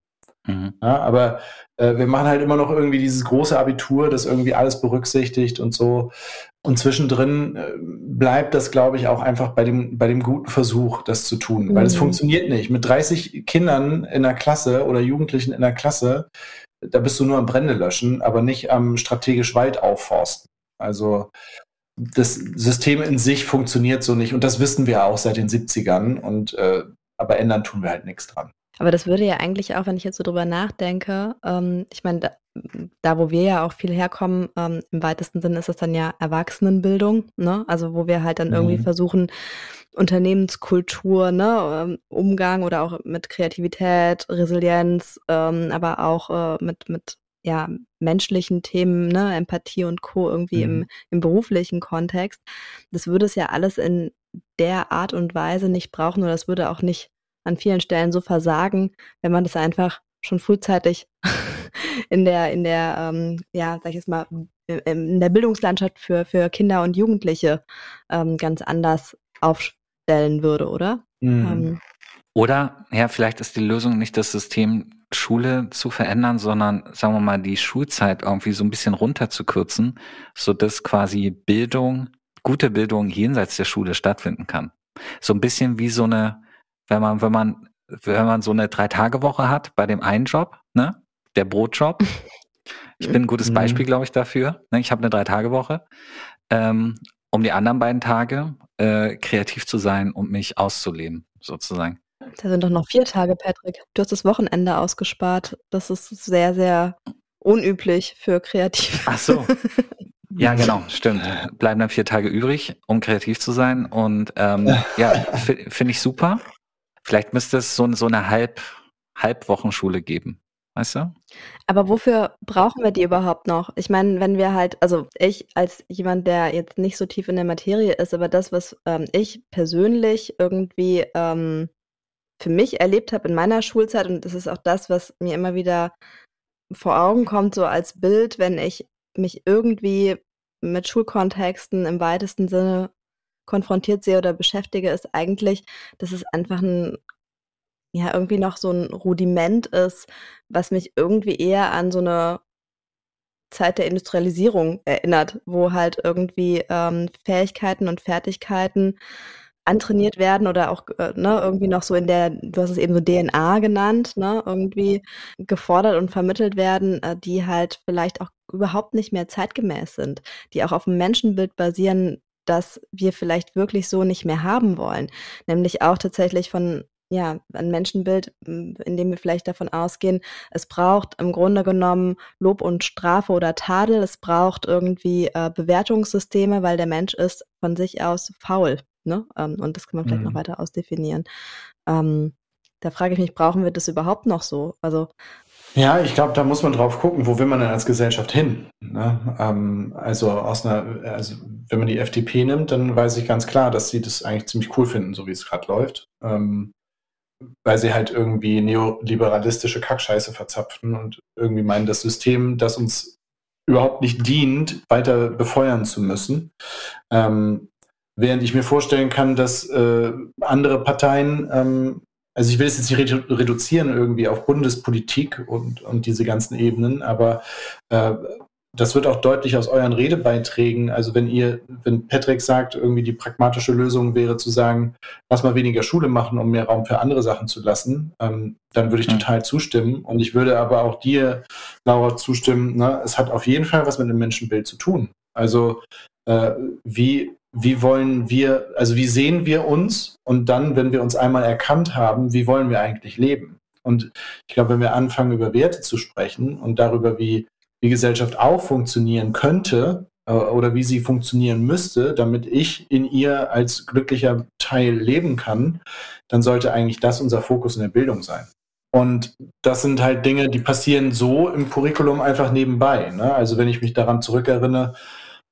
Mhm. Ja, aber äh, wir machen halt immer noch irgendwie dieses große Abitur, das irgendwie alles berücksichtigt und so. Und zwischendrin äh, bleibt das, glaube ich, auch einfach bei dem, bei dem guten Versuch, das zu tun. Mhm. Weil es mhm. funktioniert nicht. Mit 30 Kindern in der Klasse oder Jugendlichen in der Klasse, da bist du nur am Brände löschen, aber nicht am strategisch Wald aufforsten. Also das System in sich funktioniert so nicht und das wissen wir auch seit den 70ern und äh, aber ändern tun wir halt nichts dran.
Aber das würde ja eigentlich auch, wenn ich jetzt so drüber nachdenke, ähm, ich meine, da, da, wo wir ja auch viel herkommen, ähm, im weitesten Sinne ist das dann ja Erwachsenenbildung, ne? Also wo wir halt dann mhm. irgendwie versuchen, Unternehmenskultur, ne, ähm, Umgang oder auch mit Kreativität, Resilienz, ähm, aber auch äh, mit, mit ja, menschlichen Themen, ne, Empathie und Co. irgendwie mhm. im, im beruflichen Kontext. Das würde es ja alles in der Art und Weise nicht brauchen oder es würde auch nicht an vielen Stellen so versagen, wenn man das einfach schon frühzeitig in der, in der, ähm, ja, sag ich jetzt mal, in der Bildungslandschaft für, für Kinder und Jugendliche ähm, ganz anders aufstellen würde, oder? Mhm. Ähm,
oder, ja, vielleicht ist die Lösung nicht das System Schule zu verändern, sondern, sagen wir mal, die Schulzeit irgendwie so ein bisschen runterzukürzen, so dass quasi Bildung, gute Bildung jenseits der Schule stattfinden kann. So ein bisschen wie so eine, wenn man, wenn man, wenn man so eine Drei-Tage-Woche hat bei dem einen Job, ne? Der Brotjob. Ich bin ein gutes mhm. Beispiel, glaube ich, dafür. Ne? Ich habe eine Drei-Tage-Woche. Ähm, um die anderen beiden Tage äh, kreativ zu sein und mich auszuleben, sozusagen.
Da sind doch noch vier Tage, Patrick. Du hast das Wochenende ausgespart. Das ist sehr, sehr unüblich für kreativ.
Ach so. Ja, genau, stimmt. Bleiben dann vier Tage übrig, um kreativ zu sein. Und ähm, ja, finde ich super. Vielleicht müsste es so, so eine Halb, Halbwochenschule geben. Weißt du?
Aber wofür brauchen wir die überhaupt noch? Ich meine, wenn wir halt, also ich als jemand, der jetzt nicht so tief in der Materie ist, aber das, was ähm, ich persönlich irgendwie ähm, für mich erlebt habe in meiner Schulzeit, und das ist auch das, was mir immer wieder vor Augen kommt, so als Bild, wenn ich mich irgendwie mit Schulkontexten im weitesten Sinne konfrontiert sehe oder beschäftige, ist eigentlich, dass es einfach ein, ja, irgendwie noch so ein Rudiment ist, was mich irgendwie eher an so eine Zeit der Industrialisierung erinnert, wo halt irgendwie ähm, Fähigkeiten und Fertigkeiten antrainiert werden oder auch äh, ne, irgendwie noch so in der, du hast es eben so DNA genannt, ne, irgendwie gefordert und vermittelt werden, äh, die halt vielleicht auch überhaupt nicht mehr zeitgemäß sind, die auch auf dem Menschenbild basieren, das wir vielleicht wirklich so nicht mehr haben wollen. Nämlich auch tatsächlich von ja, ein Menschenbild, in dem wir vielleicht davon ausgehen, es braucht im Grunde genommen Lob und Strafe oder Tadel, es braucht irgendwie äh, Bewertungssysteme, weil der Mensch ist von sich aus faul. Ne? Ähm, und das kann man vielleicht mhm. noch weiter ausdefinieren. Ähm, da frage ich mich, brauchen wir das überhaupt noch so? Also
ja, ich glaube, da muss man drauf gucken, wo will man denn als Gesellschaft hin? Ne? Ähm, also aus einer, also wenn man die FDP nimmt, dann weiß ich ganz klar, dass sie das eigentlich ziemlich cool finden, so wie es gerade läuft. Ähm, weil sie halt irgendwie neoliberalistische Kackscheiße verzapfen und irgendwie meinen, das System, das uns überhaupt nicht dient, weiter befeuern zu müssen. Ähm, während ich mir vorstellen kann, dass äh, andere Parteien ähm, also ich will es jetzt nicht reduzieren irgendwie auf Bundespolitik und, und diese ganzen Ebenen, aber äh, das wird auch deutlich aus euren Redebeiträgen. Also wenn ihr, wenn Patrick sagt, irgendwie die pragmatische Lösung wäre zu sagen, lass mal weniger Schule machen, um mehr Raum für andere Sachen zu lassen, ähm, dann würde ich total zustimmen. Und ich würde aber auch dir, Laura, zustimmen, ne? es hat auf jeden Fall was mit dem Menschenbild zu tun. Also äh, wie wie wollen wir, also wie sehen wir uns und dann, wenn wir uns einmal erkannt haben, wie wollen wir eigentlich leben? Und ich glaube, wenn wir anfangen, über Werte zu sprechen und darüber, wie die Gesellschaft auch funktionieren könnte äh, oder wie sie funktionieren müsste, damit ich in ihr als glücklicher Teil leben kann, dann sollte eigentlich das unser Fokus in der Bildung sein. Und das sind halt Dinge, die passieren so im Curriculum einfach nebenbei. Ne? Also wenn ich mich daran zurückerinnere,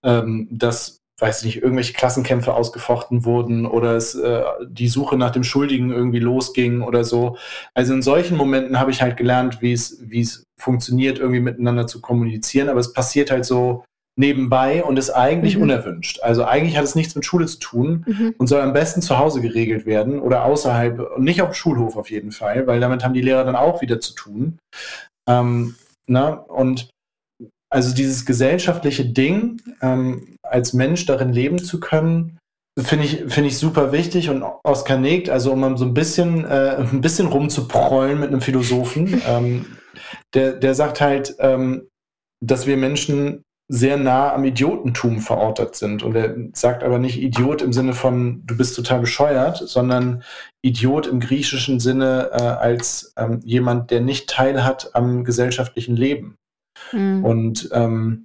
ähm, dass weiß nicht, irgendwelche Klassenkämpfe ausgefochten wurden oder es äh, die Suche nach dem Schuldigen irgendwie losging oder so. Also in solchen Momenten habe ich halt gelernt, wie es, wie es funktioniert, irgendwie miteinander zu kommunizieren, aber es passiert halt so nebenbei und ist eigentlich mhm. unerwünscht. Also eigentlich hat es nichts mit Schule zu tun mhm. und soll am besten zu Hause geregelt werden oder außerhalb und nicht auf dem Schulhof auf jeden Fall, weil damit haben die Lehrer dann auch wieder zu tun. Ähm, na, und also dieses gesellschaftliche Ding, ähm, als Mensch darin leben zu können, finde ich, finde ich super wichtig. Und Oskar Negt, also um so ein bisschen, äh, ein bisschen rumzuprollen mit einem Philosophen, ähm, der, der sagt halt, ähm, dass wir Menschen sehr nah am Idiotentum verortet sind. Und er sagt aber nicht Idiot im Sinne von, du bist total bescheuert, sondern Idiot im griechischen Sinne äh, als ähm, jemand, der nicht teilhat am gesellschaftlichen Leben. Mhm. Und ähm,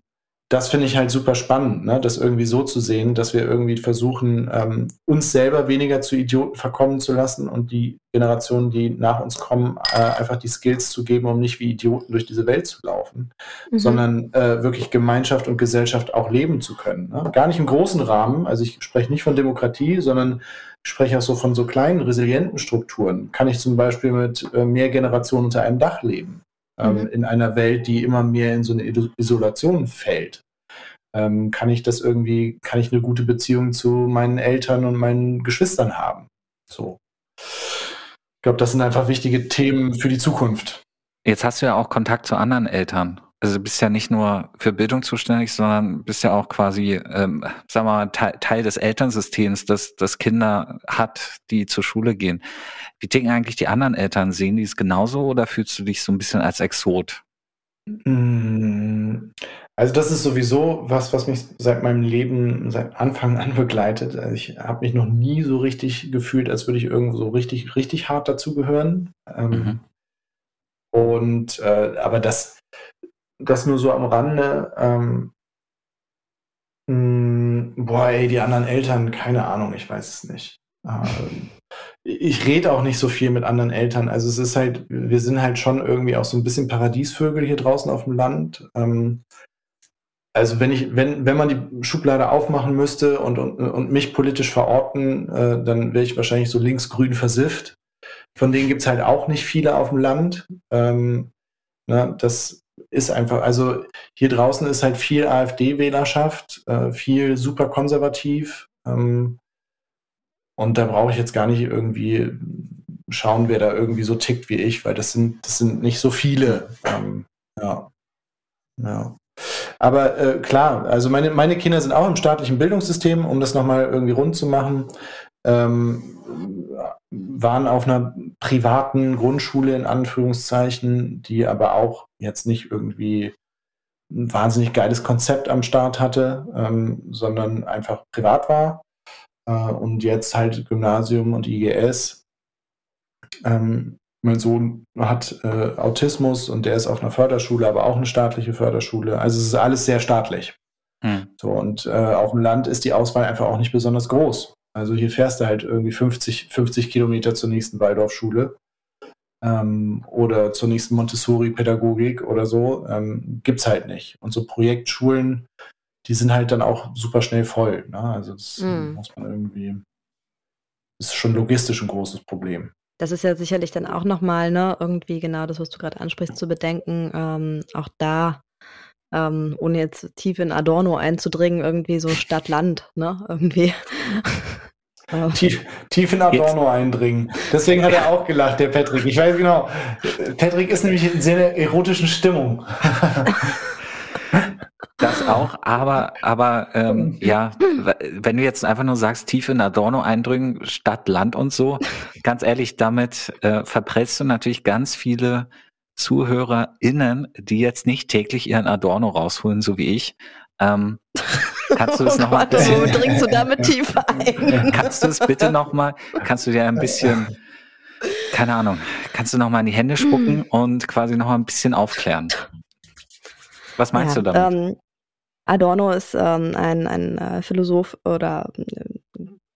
das finde ich halt super spannend, ne? das irgendwie so zu sehen, dass wir irgendwie versuchen, ähm, uns selber weniger zu Idioten verkommen zu lassen und die Generationen, die nach uns kommen, äh, einfach die Skills zu geben, um nicht wie Idioten durch diese Welt zu laufen, mhm. sondern äh, wirklich Gemeinschaft und Gesellschaft auch leben zu können. Ne? Gar nicht im großen Rahmen, also ich spreche nicht von Demokratie, sondern ich spreche auch so von so kleinen, resilienten Strukturen. Kann ich zum Beispiel mit äh, mehr Generationen unter einem Dach leben? Ähm, mhm. in einer Welt, die immer mehr in so eine Isolation fällt. Ähm, kann ich das irgendwie, kann ich eine gute Beziehung zu meinen Eltern und meinen Geschwistern haben? So. Ich glaube, das sind einfach wichtige Themen für die Zukunft.
Jetzt hast du ja auch Kontakt zu anderen Eltern. Also du bist ja nicht nur für Bildung zuständig, sondern bist ja auch quasi, ähm, wir mal, Teil, Teil des Elternsystems, das, das Kinder hat, die zur Schule gehen. Wie denken eigentlich die anderen Eltern? Sehen die es genauso oder fühlst du dich so ein bisschen als Exot?
Mm, also das ist sowieso was, was mich seit meinem Leben, seit Anfang an begleitet. Also ich habe mich noch nie so richtig gefühlt, als würde ich irgendwo so richtig, richtig hart dazugehören. Ähm, mhm. Und äh, aber das, das nur so am Rande. Ähm, mh, mm, boah, ey, die anderen Eltern, keine Ahnung, ich weiß es nicht. Ähm, ich rede auch nicht so viel mit anderen Eltern. Also es ist halt, wir sind halt schon irgendwie auch so ein bisschen Paradiesvögel hier draußen auf dem Land. Ähm, also wenn ich, wenn, wenn man die Schublade aufmachen müsste und, und, und mich politisch verorten, äh, dann wäre ich wahrscheinlich so linksgrün versifft. Von denen gibt es halt auch nicht viele auf dem Land. Ähm, na, das ist einfach, also hier draußen ist halt viel AfD-Wählerschaft, äh, viel super konservativ. Ähm, und da brauche ich jetzt gar nicht irgendwie schauen, wer da irgendwie so tickt wie ich, weil das sind, das sind nicht so viele. Ähm, ja. Ja. Aber äh, klar, also meine, meine Kinder sind auch im staatlichen Bildungssystem, um das nochmal irgendwie rund zu machen. ähm, waren auf einer privaten Grundschule in Anführungszeichen, die aber auch jetzt nicht irgendwie ein wahnsinnig geiles Konzept am Start hatte, ähm, sondern einfach privat war. Äh, und jetzt halt Gymnasium und IGS. Ähm, mein Sohn hat äh, Autismus und der ist auf einer Förderschule, aber auch eine staatliche Förderschule. Also es ist alles sehr staatlich. Hm. So, und äh, auf dem Land ist die Auswahl einfach auch nicht besonders groß. Also hier fährst du halt irgendwie 50, 50 Kilometer zur nächsten Waldorfschule ähm, oder zur nächsten Montessori-Pädagogik oder so. Ähm, es halt nicht. Und so Projektschulen, die sind halt dann auch super schnell voll. Ne? Also das hm. muss man irgendwie, das ist schon logistisch ein großes Problem.
Das ist ja sicherlich dann auch nochmal, ne, irgendwie genau das, was du gerade ansprichst, zu bedenken. Ähm, auch da, ähm, ohne jetzt tief in Adorno einzudringen, irgendwie so Stadt-Land, ne, irgendwie.
Tief, tief in Adorno Jetzt. eindringen. Deswegen hat er auch gelacht, der Patrick. Ich weiß genau. Patrick ist nämlich in sehr erotischen Stimmung.
Das auch, aber, aber ähm, ja, wenn du jetzt einfach nur sagst, tief in Adorno eindringen, Stadt, Land und so, ganz ehrlich, damit äh, verprellst du natürlich ganz viele ZuhörerInnen, die jetzt nicht täglich ihren Adorno rausholen, so wie ich. Ähm, kannst du es oh nochmal
Wo dringst du damit tief ein?
Kannst du es bitte nochmal, kannst du dir ein bisschen, keine Ahnung, kannst du nochmal in die Hände spucken mm. und quasi nochmal ein bisschen aufklären? Was meinst ja, du damit? Ähm,
Adorno ist ähm, ein, ein äh, Philosoph oder
äh,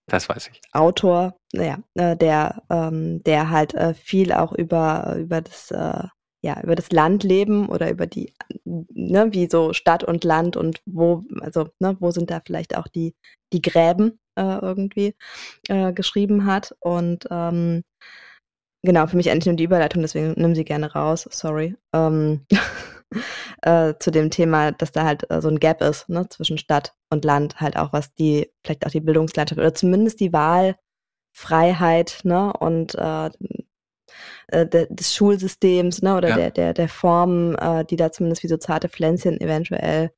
das weiß ich.
Autor, naja, äh, der, ähm, der halt äh, viel auch über, über das äh, ja, über das Landleben oder über die, ne, wie so Stadt und Land und wo, also, ne, wo sind da vielleicht auch die, die Gräben äh, irgendwie äh, geschrieben hat. Und ähm, genau, für mich endlich nur die Überleitung, deswegen nimm sie gerne raus, sorry. Ähm, äh, zu dem Thema, dass da halt äh, so ein Gap ist ne, zwischen Stadt und Land, halt auch was die, vielleicht auch die Bildungslandschaft oder zumindest die Wahlfreiheit ne, und äh, des Schulsystems ne, oder ja. der, der, der Formen, äh, die da zumindest wie so zarte Pflänzchen eventuell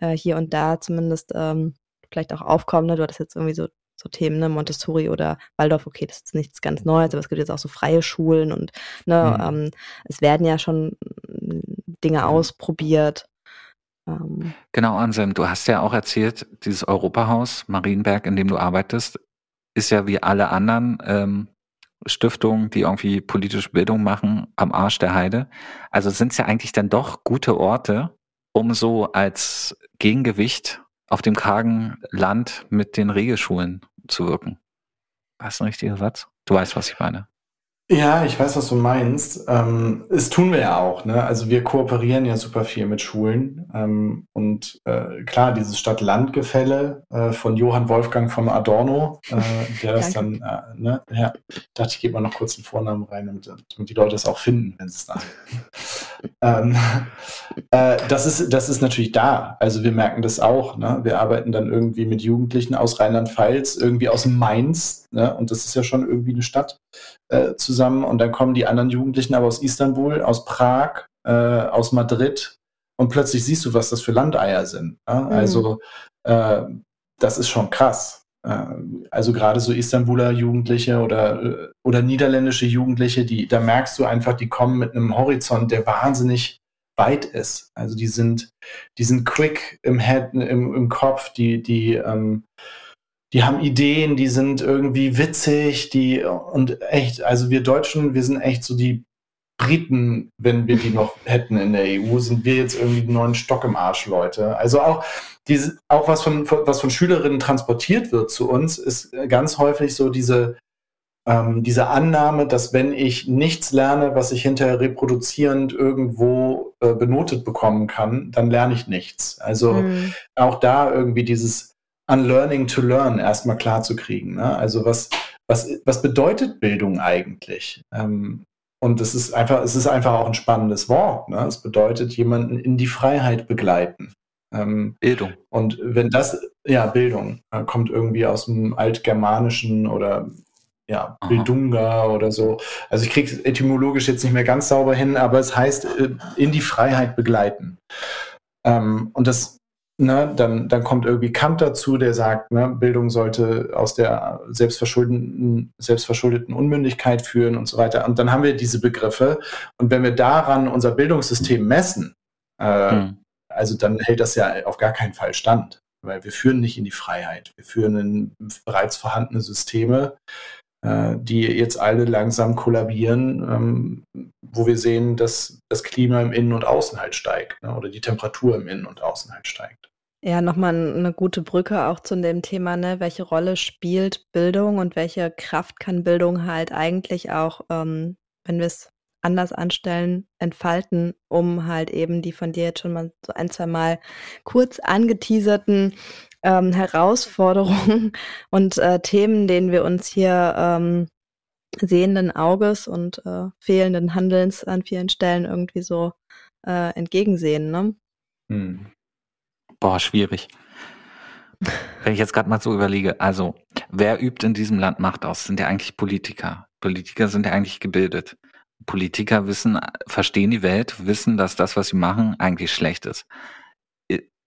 äh, hier und da zumindest ähm, vielleicht auch aufkommen. Ne? Du hattest jetzt irgendwie so so Themen, ne, Montessori oder Waldorf, okay, das ist nichts ganz Neues, aber es gibt jetzt auch so freie Schulen und ne, mhm. ähm, es werden ja schon mm, Dinge mhm. ausprobiert.
Ähm. Genau, Anselm, du hast ja auch erzählt, dieses Europahaus Marienberg, in dem du arbeitest, ist ja wie alle anderen ähm, Stiftungen, die irgendwie politische Bildung machen, am Arsch der Heide. Also sind es ja eigentlich dann doch gute Orte, um so als Gegengewicht auf dem kargen Land mit den Regelschulen zu wirken. War das ein richtiger Satz? Du weißt, was ich meine.
Ja, ich weiß, was du meinst. Ähm, es tun wir ja auch. Ne? Also wir kooperieren ja super viel mit Schulen. Ähm, und äh, klar, dieses Stadt-Land-Gefälle äh, von Johann Wolfgang von Adorno, äh, der das dann, äh, ne? ja, dachte ich, gebe mal noch kurz den Vornamen rein, damit, damit die Leute es auch finden, wenn sie es da ähm, äh, das, ist, das ist natürlich da. Also wir merken das auch. Ne? Wir arbeiten dann irgendwie mit Jugendlichen aus Rheinland-Pfalz, irgendwie aus Mainz. Ne? Und das ist ja schon irgendwie eine Stadt äh, zusammen. Und dann kommen die anderen Jugendlichen aber aus Istanbul, aus Prag, äh, aus Madrid. Und plötzlich siehst du, was das für Landeier sind. Ne? Mhm. Also äh, das ist schon krass. Äh, also gerade so Istanbuler Jugendliche oder, äh, oder niederländische Jugendliche, die, da merkst du einfach, die kommen mit einem Horizont, der wahnsinnig weit ist. Also die sind, die sind quick im Head, im, im Kopf, die, die, ähm, die haben Ideen, die sind irgendwie witzig, die und echt, also wir Deutschen, wir sind echt so die Briten, wenn wir die noch hätten in der EU, sind wir jetzt irgendwie die neuen Stock im Arsch, Leute. Also auch diese, auch was von, was von Schülerinnen transportiert wird zu uns, ist ganz häufig so diese, ähm, diese Annahme, dass wenn ich nichts lerne, was ich hinterher reproduzierend irgendwo äh, benotet bekommen kann, dann lerne ich nichts. Also mhm. auch da irgendwie dieses Unlearning to Learn erstmal klar zu kriegen. Ne? Also was, was, was bedeutet Bildung eigentlich? Ähm, und es ist einfach, es ist einfach auch ein spannendes Wort. Ne? Es bedeutet, jemanden in die Freiheit begleiten.
Ähm, Bildung.
Und wenn das, ja, Bildung, äh, kommt irgendwie aus dem Altgermanischen oder ja, Aha. Bildunga oder so. Also ich kriege es etymologisch jetzt nicht mehr ganz sauber hin, aber es heißt äh, in die Freiheit begleiten. Ähm, und das Ne, dann, dann kommt irgendwie Kant dazu, der sagt, ne, Bildung sollte aus der selbstverschuldeten, selbstverschuldeten Unmündigkeit führen und so weiter. Und dann haben wir diese Begriffe. Und wenn wir daran unser Bildungssystem messen, äh, hm. also dann hält das ja auf gar keinen Fall stand. Weil wir führen nicht in die Freiheit. Wir führen in bereits vorhandene Systeme, äh, die jetzt alle langsam kollabieren, ähm, wo wir sehen, dass das Klima im Innen und Außen halt steigt ne, oder die Temperatur im Innen und Außen halt steigt.
Ja, nochmal eine gute Brücke auch zu dem Thema, ne? welche Rolle spielt Bildung und welche Kraft kann Bildung halt eigentlich auch, ähm, wenn wir es anders anstellen, entfalten, um halt eben die von dir jetzt schon mal so ein, zwei Mal kurz angeteaserten ähm, Herausforderungen und äh, Themen, denen wir uns hier ähm, sehenden Auges und äh, fehlenden Handelns an vielen Stellen irgendwie so äh, entgegensehen. Ne? Hm.
Boah, schwierig. Wenn ich jetzt gerade mal so überlege, also wer übt in diesem Land Macht aus? Sind ja eigentlich Politiker. Politiker sind ja eigentlich gebildet. Politiker wissen, verstehen die Welt, wissen, dass das, was sie machen, eigentlich schlecht ist.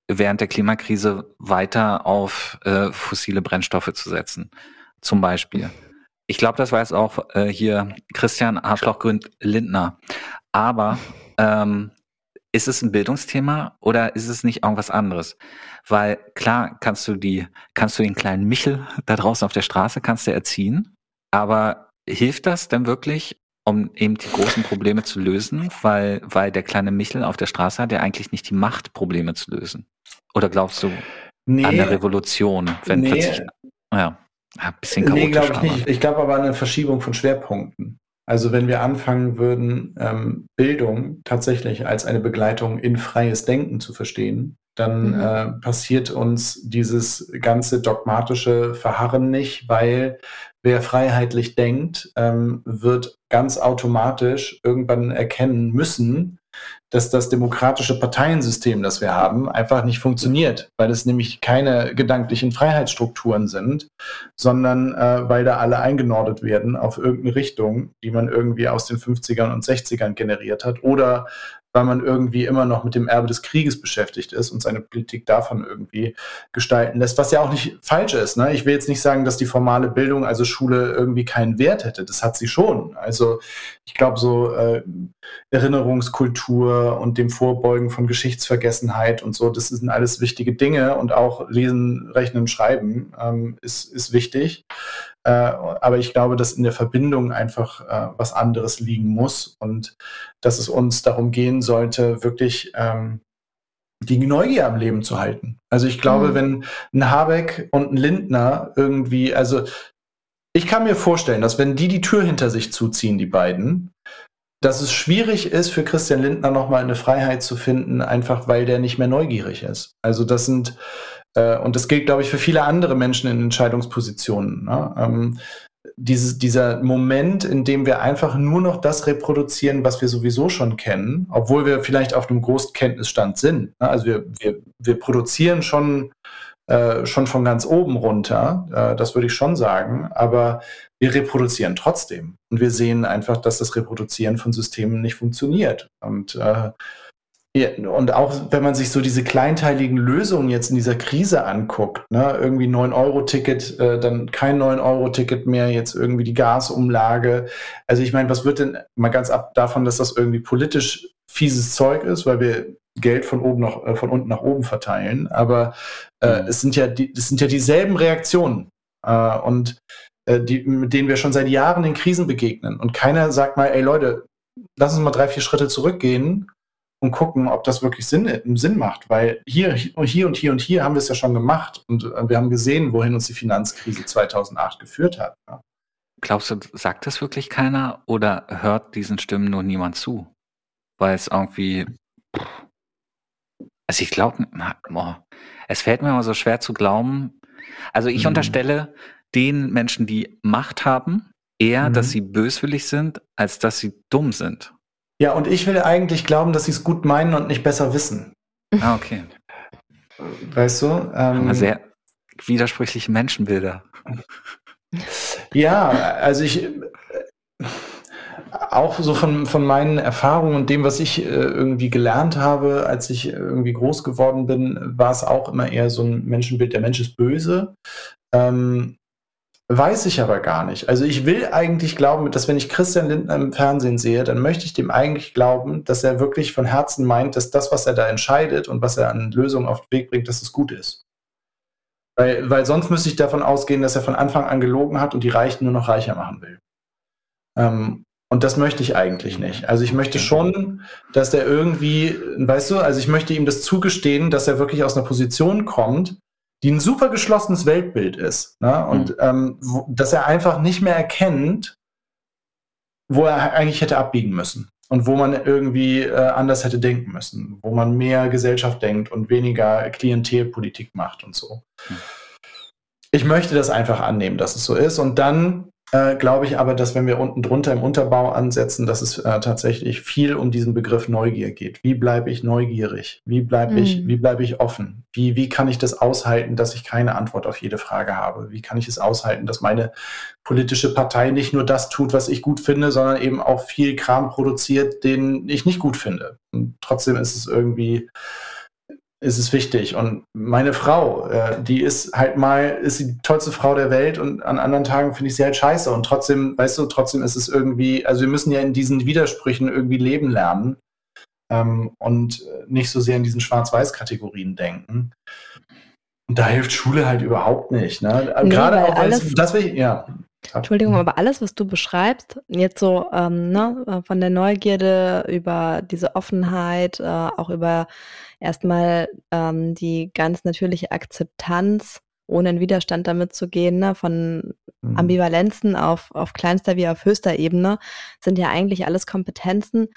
Während der Klimakrise weiter auf äh, fossile Brennstoffe zu setzen. Zum Beispiel. Ich glaube, das weiß auch äh, hier Christian Arschlochgründ Lindner. Aber ähm, ist es ein Bildungsthema oder ist es nicht irgendwas anderes? Weil klar kannst du die, kannst du den kleinen Michel da draußen auf der Straße kannst du erziehen, aber hilft das denn wirklich, um eben die großen Probleme zu lösen? Weil, weil der kleine Michel auf der Straße hat ja eigentlich nicht die Macht, Probleme zu lösen. Oder glaubst du nee, an eine Revolution, wenn nee, plötzlich, ja, ein bisschen
chaotisch. Nee, glaube ich nicht. Ich glaube aber an eine Verschiebung von Schwerpunkten. Also wenn wir anfangen würden, ähm, Bildung tatsächlich als eine Begleitung in freies Denken zu verstehen, dann mhm. äh, passiert uns dieses ganze dogmatische Verharren nicht, weil wer freiheitlich denkt, ähm, wird ganz automatisch irgendwann erkennen müssen, dass das demokratische Parteiensystem, das wir haben, einfach nicht funktioniert, weil es nämlich keine gedanklichen Freiheitsstrukturen sind, sondern äh, weil da alle eingenordet werden auf irgendeine Richtung, die man irgendwie aus den 50ern und 60ern generiert hat oder weil man irgendwie immer noch mit dem Erbe des Krieges beschäftigt ist und seine Politik davon irgendwie gestalten lässt, was ja auch nicht falsch ist. Ne? Ich will jetzt nicht sagen, dass die formale Bildung, also Schule, irgendwie keinen Wert hätte. Das hat sie schon. Also ich glaube, so äh, Erinnerungskultur und dem Vorbeugen von Geschichtsvergessenheit und so, das sind alles wichtige Dinge und auch Lesen, Rechnen, Schreiben ähm, ist, ist wichtig. Äh, aber ich glaube, dass in der Verbindung einfach äh, was anderes liegen muss und dass es uns darum gehen sollte, wirklich ähm, die Neugier am Leben zu halten. Also ich glaube, mhm. wenn ein Habeck und ein Lindner irgendwie, also ich kann mir vorstellen, dass wenn die die Tür hinter sich zuziehen, die beiden, dass es schwierig ist für Christian Lindner nochmal eine Freiheit zu finden, einfach weil der nicht mehr neugierig ist. Also das sind äh, und das gilt, glaube ich, für viele andere Menschen in Entscheidungspositionen. Ne? Ähm, dieses, dieser Moment, in dem wir einfach nur noch das reproduzieren, was wir sowieso schon kennen, obwohl wir vielleicht auf einem Großkenntnisstand sind. Ne? Also wir, wir, wir produzieren schon, äh, schon von ganz oben runter, äh, das würde ich schon sagen, aber wir reproduzieren trotzdem. Und wir sehen einfach, dass das Reproduzieren von Systemen nicht funktioniert. Und äh, ja, und auch wenn man sich so diese kleinteiligen Lösungen jetzt in dieser Krise anguckt, ne, irgendwie 9-Euro-Ticket, äh, dann kein 9-Euro-Ticket mehr, jetzt irgendwie die Gasumlage. Also ich meine, was wird denn, mal ganz ab davon, dass das irgendwie politisch fieses Zeug ist, weil wir Geld von oben nach, äh, von unten nach oben verteilen, aber äh, mhm. es sind ja die, es sind ja dieselben Reaktionen. Äh, und die, mit denen wir schon seit Jahren in Krisen begegnen. Und keiner sagt mal, ey Leute, lass uns mal drei, vier Schritte zurückgehen und gucken, ob das wirklich Sinn, Sinn macht. Weil hier, hier und hier und hier haben wir es ja schon gemacht und äh, wir haben gesehen, wohin uns die Finanzkrise 2008 geführt hat.
Glaubst du, sagt das wirklich keiner oder hört diesen Stimmen nur niemand zu? Weil es irgendwie. Also ich glaube, es fällt mir immer so schwer zu glauben. Also ich mhm. unterstelle den Menschen, die Macht haben, eher, mhm. dass sie böswillig sind, als dass sie dumm sind.
Ja, und ich will eigentlich glauben, dass sie es gut meinen und nicht besser wissen.
Ah, okay.
Weißt du?
Ähm, sehr widersprüchliche Menschenbilder.
Ja, also ich. auch so von, von meinen Erfahrungen und dem, was ich äh, irgendwie gelernt habe, als ich irgendwie groß geworden bin, war es auch immer eher so ein Menschenbild, der Mensch ist böse. Ähm, weiß ich aber gar nicht. Also ich will eigentlich glauben, dass wenn ich Christian Lindner im Fernsehen sehe, dann möchte ich dem eigentlich glauben, dass er wirklich von Herzen meint, dass das, was er da entscheidet und was er an Lösungen auf den Weg bringt, dass es gut ist. Weil, weil sonst müsste ich davon ausgehen, dass er von Anfang an gelogen hat und die Reichen nur noch reicher machen will. Ähm, und das möchte ich eigentlich nicht. Also ich möchte schon, dass der irgendwie, weißt du, also ich möchte ihm das zugestehen, dass er wirklich aus einer Position kommt, die ein super geschlossenes Weltbild ist. Ne? Und mhm. ähm, wo, dass er einfach nicht mehr erkennt, wo er eigentlich hätte abbiegen müssen und wo man irgendwie äh, anders hätte denken müssen, wo man mehr Gesellschaft denkt und weniger Klientelpolitik macht und so. Mhm. Ich möchte das einfach annehmen, dass es so ist und dann äh, glaube ich aber, dass wenn wir unten drunter im Unterbau ansetzen, dass es äh, tatsächlich viel um diesen Begriff Neugier geht. Wie bleibe ich neugierig? Wie bleibe ich, mhm. wie bleibe ich offen? Wie, wie kann ich das aushalten, dass ich keine Antwort auf jede Frage habe? Wie kann ich es aushalten, dass meine politische Partei nicht nur das tut, was ich gut finde, sondern eben auch viel Kram produziert, den ich nicht gut finde? Und trotzdem ist es irgendwie, ist es wichtig. Und meine Frau, äh, die ist halt mal, ist die tollste Frau der Welt und an anderen Tagen finde ich sie halt scheiße. Und trotzdem, weißt du, trotzdem ist es irgendwie, also wir müssen ja in diesen Widersprüchen irgendwie leben lernen ähm, und nicht so sehr in diesen Schwarz-Weiß-Kategorien denken. Und da hilft Schule halt überhaupt nicht. Ne?
Nee, Gerade auch, alles, das will ich, ja. Entschuldigung, aber alles, was du beschreibst, jetzt so ähm, ne, von der Neugierde über diese Offenheit, äh, auch über erstmal ähm, die ganz natürliche Akzeptanz, ohne in Widerstand damit zu gehen, ne, von mhm. Ambivalenzen auf, auf kleinster wie auf höchster Ebene, sind ja eigentlich alles Kompetenzen.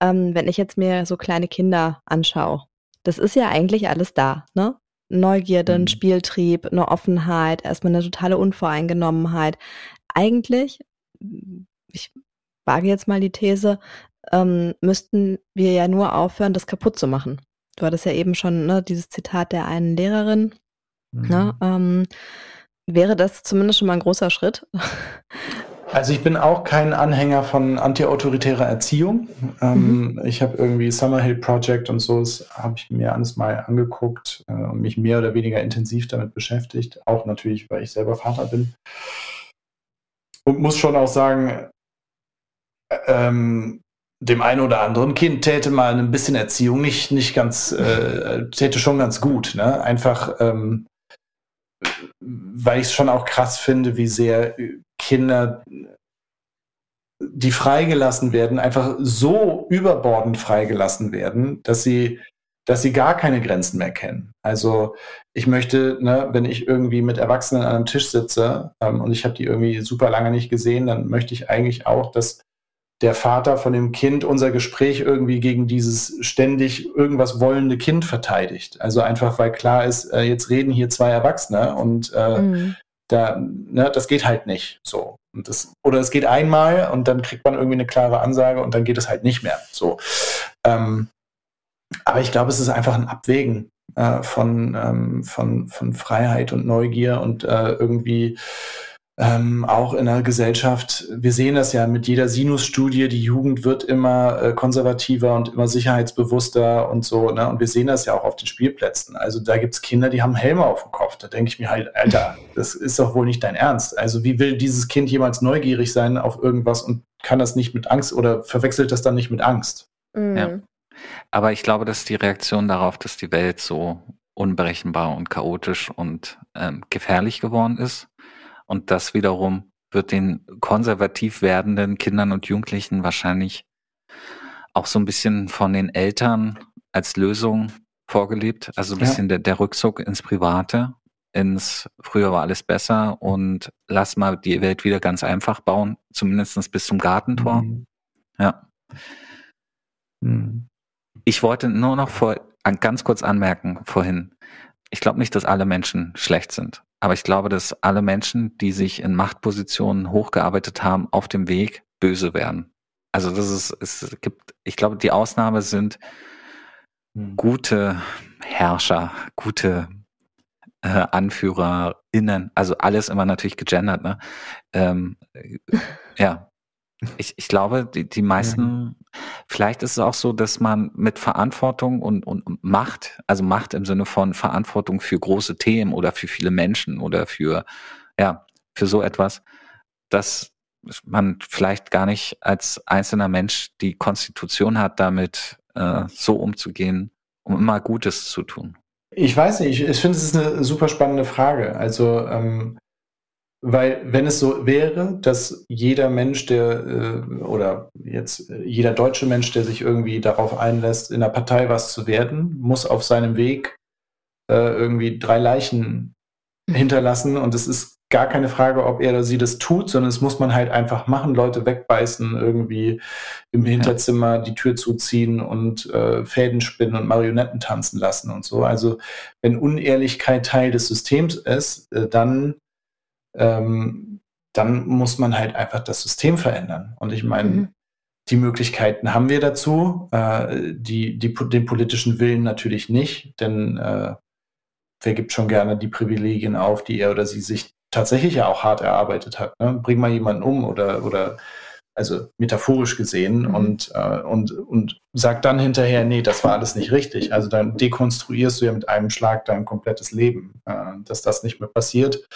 Ähm, wenn ich jetzt mir so kleine Kinder anschaue, das ist ja eigentlich alles da, ne? Neugierde, ein mhm. Spieltrieb, eine Offenheit, erstmal eine totale Unvoreingenommenheit. Eigentlich, ich wage jetzt mal die These, ähm, müssten wir ja nur aufhören, das kaputt zu machen. Du hattest ja eben schon ne, dieses Zitat der einen Lehrerin. Mhm. Ne, ähm, wäre das zumindest schon mal ein großer Schritt?
Also ich bin auch kein Anhänger von antiautoritärer Erziehung. Ähm, mhm. Ich habe irgendwie Summerhill Project und so, das habe ich mir alles mal angeguckt äh, und mich mehr oder weniger intensiv damit beschäftigt. Auch natürlich, weil ich selber Vater bin. Und muss schon auch sagen, äh, ähm, dem einen oder anderen Kind täte mal ein bisschen Erziehung nicht, nicht ganz, äh, täte schon ganz gut. Ne? Einfach, ähm, weil ich es schon auch krass finde, wie sehr Kinder, die freigelassen werden, einfach so überbordend freigelassen werden, dass sie, dass sie gar keine Grenzen mehr kennen. Also ich möchte, ne, wenn ich irgendwie mit Erwachsenen an einem Tisch sitze ähm, und ich habe die irgendwie super lange nicht gesehen, dann möchte ich eigentlich auch, dass der Vater von dem Kind unser Gespräch irgendwie gegen dieses ständig irgendwas wollende Kind verteidigt. Also einfach, weil klar ist, äh, jetzt reden hier zwei Erwachsene und äh, mhm. da, ne, das geht halt nicht so. Und das, oder es geht einmal und dann kriegt man irgendwie eine klare Ansage und dann geht es halt nicht mehr. So. Ähm, aber ich glaube, es ist einfach ein Abwägen äh, von, ähm, von, von Freiheit und Neugier und äh, irgendwie ähm, auch in der Gesellschaft. Wir sehen das ja mit jeder Sinus-Studie, die Jugend wird immer äh, konservativer und immer sicherheitsbewusster und so. Ne? Und wir sehen das ja auch auf den Spielplätzen. Also da gibt's Kinder, die haben Helme auf dem Kopf. Da denke ich mir halt, Alter, das ist doch wohl nicht dein Ernst. Also wie will dieses Kind jemals neugierig sein auf irgendwas und kann das nicht mit Angst oder verwechselt das dann nicht mit Angst?
Mhm. Ja. Aber ich glaube, das ist die Reaktion darauf, dass die Welt so unberechenbar und chaotisch und ähm, gefährlich geworden ist und das wiederum wird den konservativ werdenden Kindern und Jugendlichen wahrscheinlich auch so ein bisschen von den Eltern als Lösung vorgelebt. Also ein bisschen ja. der, der Rückzug ins Private, ins früher war alles besser und lass mal die Welt wieder ganz einfach bauen, zumindest bis zum Gartentor. Mhm. Ja. Mhm. Ich wollte nur noch vor, ganz kurz anmerken vorhin. Ich glaube nicht, dass alle Menschen schlecht sind. Aber ich glaube, dass alle Menschen, die sich in Machtpositionen hochgearbeitet haben, auf dem Weg böse werden. Also das ist, es gibt, ich glaube, die Ausnahme sind hm. gute Herrscher, gute äh, AnführerInnen, also alles immer natürlich gegendert, ne? Ähm, ja, ich, ich glaube, die, die meisten, mhm. Vielleicht ist es auch so, dass man mit Verantwortung und, und Macht, also Macht im Sinne von Verantwortung für große Themen oder für viele Menschen oder für, ja, für so etwas, dass man vielleicht gar nicht als einzelner Mensch die Konstitution hat, damit äh, so umzugehen, um immer Gutes zu tun.
Ich weiß nicht, ich, ich finde, es ist eine super spannende Frage. Also, ähm, weil wenn es so wäre, dass jeder Mensch, der äh, oder jetzt äh, jeder deutsche Mensch, der sich irgendwie darauf einlässt, in der Partei was zu werden, muss auf seinem Weg äh, irgendwie drei Leichen mhm. hinterlassen und es ist gar keine Frage, ob er oder sie das tut, sondern es muss man halt einfach machen, Leute wegbeißen, irgendwie im Hinterzimmer die Tür zuziehen und äh, Fäden spinnen und Marionetten tanzen lassen und so. Also wenn Unehrlichkeit Teil des Systems ist, äh, dann, ähm, dann muss man halt einfach das System verändern. Und ich meine, mhm. die Möglichkeiten haben wir dazu, äh, die, die, den politischen Willen natürlich nicht, denn äh, wer gibt schon gerne die Privilegien auf, die er oder sie sich tatsächlich ja auch hart erarbeitet hat. Ne? Bring mal jemanden um oder, oder also metaphorisch gesehen mhm. und, äh, und, und sag dann hinterher, nee, das war alles nicht richtig. Also dann dekonstruierst du ja mit einem Schlag dein komplettes Leben. Äh, dass das nicht mehr passiert,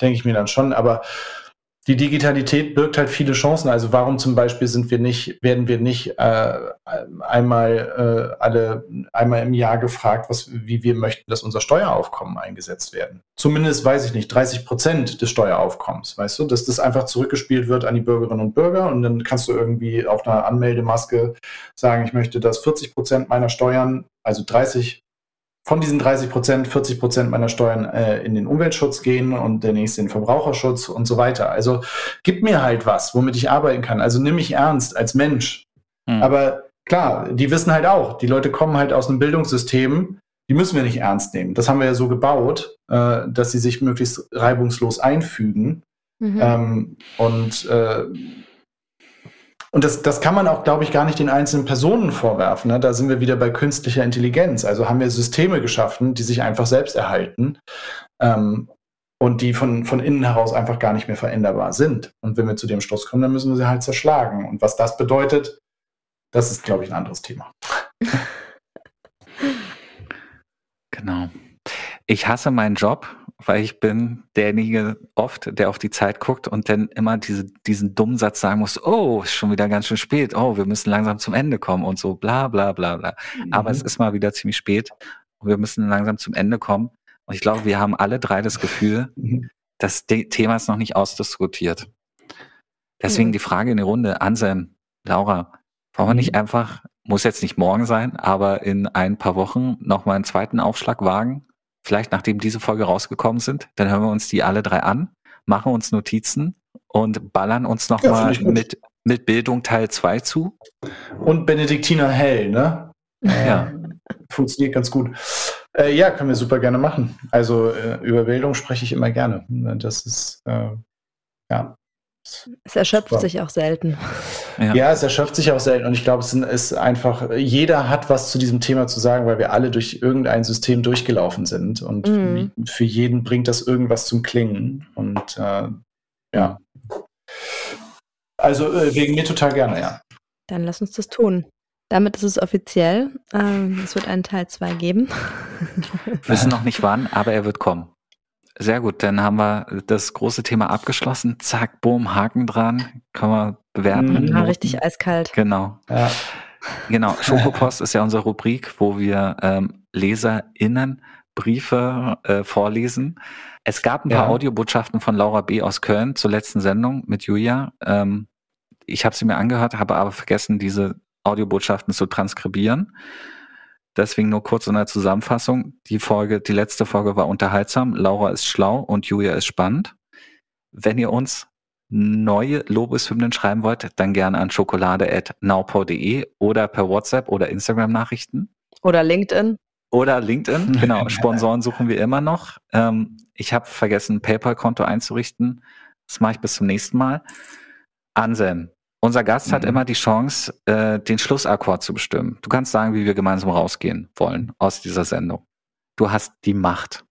denke ich mir dann schon. Aber die Digitalität birgt halt viele Chancen. Also warum zum Beispiel sind wir nicht, werden wir nicht äh, einmal äh, alle einmal im Jahr gefragt, was, wie wir möchten, dass unser Steueraufkommen eingesetzt werden? Zumindest weiß ich nicht, 30 Prozent des Steueraufkommens, weißt du, dass das einfach zurückgespielt wird an die Bürgerinnen und Bürger und dann kannst du irgendwie auf einer Anmeldemaske sagen, ich möchte, dass 40 Prozent meiner Steuern, also 30 von diesen 30 Prozent, 40 Prozent meiner Steuern äh, in den Umweltschutz gehen und der nächste in den Verbraucherschutz und so weiter. Also gib mir halt was, womit ich arbeiten kann. Also nimm mich ernst als Mensch. Mhm. Aber klar, die wissen halt auch, die Leute kommen halt aus einem Bildungssystem, die müssen wir nicht ernst nehmen. Das haben wir ja so gebaut, äh, dass sie sich möglichst reibungslos einfügen. Mhm. Ähm, und äh, und das, das kann man auch, glaube ich, gar nicht den einzelnen Personen vorwerfen. Ne? Da sind wir wieder bei künstlicher Intelligenz. Also haben wir Systeme geschaffen, die sich einfach selbst erhalten ähm, und die von, von innen heraus einfach gar nicht mehr veränderbar sind. Und wenn wir zu dem Schluss kommen, dann müssen wir sie halt zerschlagen. Und was das bedeutet, das ist, glaube ich, ein anderes Thema.
Genau. Ich hasse meinen Job weil ich bin derjenige oft, der auf die Zeit guckt und dann immer diese, diesen dummen Satz sagen muss, oh, ist schon wieder ganz schön spät, oh, wir müssen langsam zum Ende kommen und so, bla bla bla bla. Mhm. Aber es ist mal wieder ziemlich spät und wir müssen langsam zum Ende kommen. Und ich glaube, wir haben alle drei das Gefühl, mhm. das Thema ist noch nicht ausdiskutiert. Deswegen mhm. die Frage in die Runde, Anselm, Laura, wollen wir nicht mhm. einfach, muss jetzt nicht morgen sein, aber in ein paar Wochen nochmal einen zweiten Aufschlag wagen vielleicht nachdem diese Folge rausgekommen sind, dann hören wir uns die alle drei an, machen uns Notizen und ballern uns nochmal ja, mit, mit Bildung Teil 2 zu.
Und Benediktiner Hell, ne? Ja. Funktioniert ganz gut. Äh, ja, können wir super gerne machen. Also äh, über Bildung spreche ich immer gerne. Das ist, äh, ja,
es erschöpft sich auch selten.
Ja. ja. es erschöpft sich auch selten. Und ich glaube, es ist einfach, jeder hat was zu diesem Thema zu sagen, weil wir alle durch irgendein System durchgelaufen sind. Und mhm. für jeden bringt das irgendwas zum Klingen. Und äh, ja. Also äh, wegen mir total gerne, ja.
Dann lass uns das tun. Damit ist es offiziell. Ähm, es wird einen Teil 2 geben.
Wir wissen noch nicht wann, aber er wird kommen. Sehr gut, dann haben wir das große Thema abgeschlossen. Zack, boom, Haken dran. Kann man bewerten.
Ja, richtig eiskalt.
Genau. Ja. Genau, Schokopost ist ja unsere Rubrik, wo wir ähm, LeserInnen Briefe äh, vorlesen. Es gab ein paar ja. Audiobotschaften von Laura B. aus Köln zur letzten Sendung mit Julia. Ähm, ich habe sie mir angehört, habe aber vergessen, diese Audiobotschaften zu transkribieren. Deswegen nur kurz in der Zusammenfassung. Die Folge, die letzte Folge war unterhaltsam. Laura ist schlau und Julia ist spannend. Wenn ihr uns neue Lobeshymnen schreiben wollt, dann gerne an schokolade.naupau.de oder per WhatsApp oder Instagram Nachrichten.
Oder LinkedIn.
Oder LinkedIn, genau. Sponsoren suchen wir immer noch. Ähm, ich habe vergessen, PayPal-Konto einzurichten. Das mache ich bis zum nächsten Mal. Anselm, unser Gast mhm. hat immer die Chance, äh, den Schlussakkord zu bestimmen. Du kannst sagen, wie wir gemeinsam rausgehen wollen aus dieser Sendung. Du hast die Macht.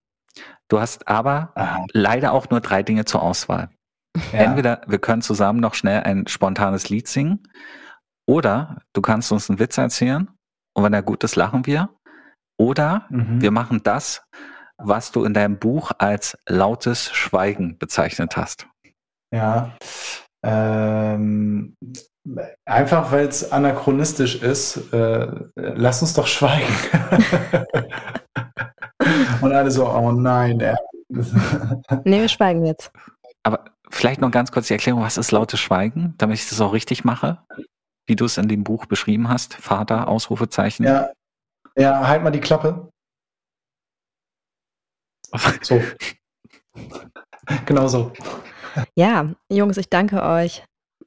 Du hast aber Aha. leider auch nur drei Dinge zur Auswahl. Ja. Entweder wir können zusammen noch schnell ein spontanes Lied singen oder du kannst uns einen Witz erzählen und wenn er gut ist, lachen wir. Oder mhm. wir machen das, was du in deinem Buch als lautes Schweigen bezeichnet hast.
Ja. Ähm, einfach weil es anachronistisch ist, äh, lass uns doch schweigen. Und alle so, oh nein. Äh.
nee, wir schweigen jetzt.
Aber vielleicht noch ganz kurz die Erklärung, was ist lautes Schweigen, damit ich das auch richtig mache, wie du es in dem Buch beschrieben hast, Vater, Ausrufezeichen.
Ja, ja halt mal die Klappe. So. genau so.
Ja, Jungs, ich danke euch.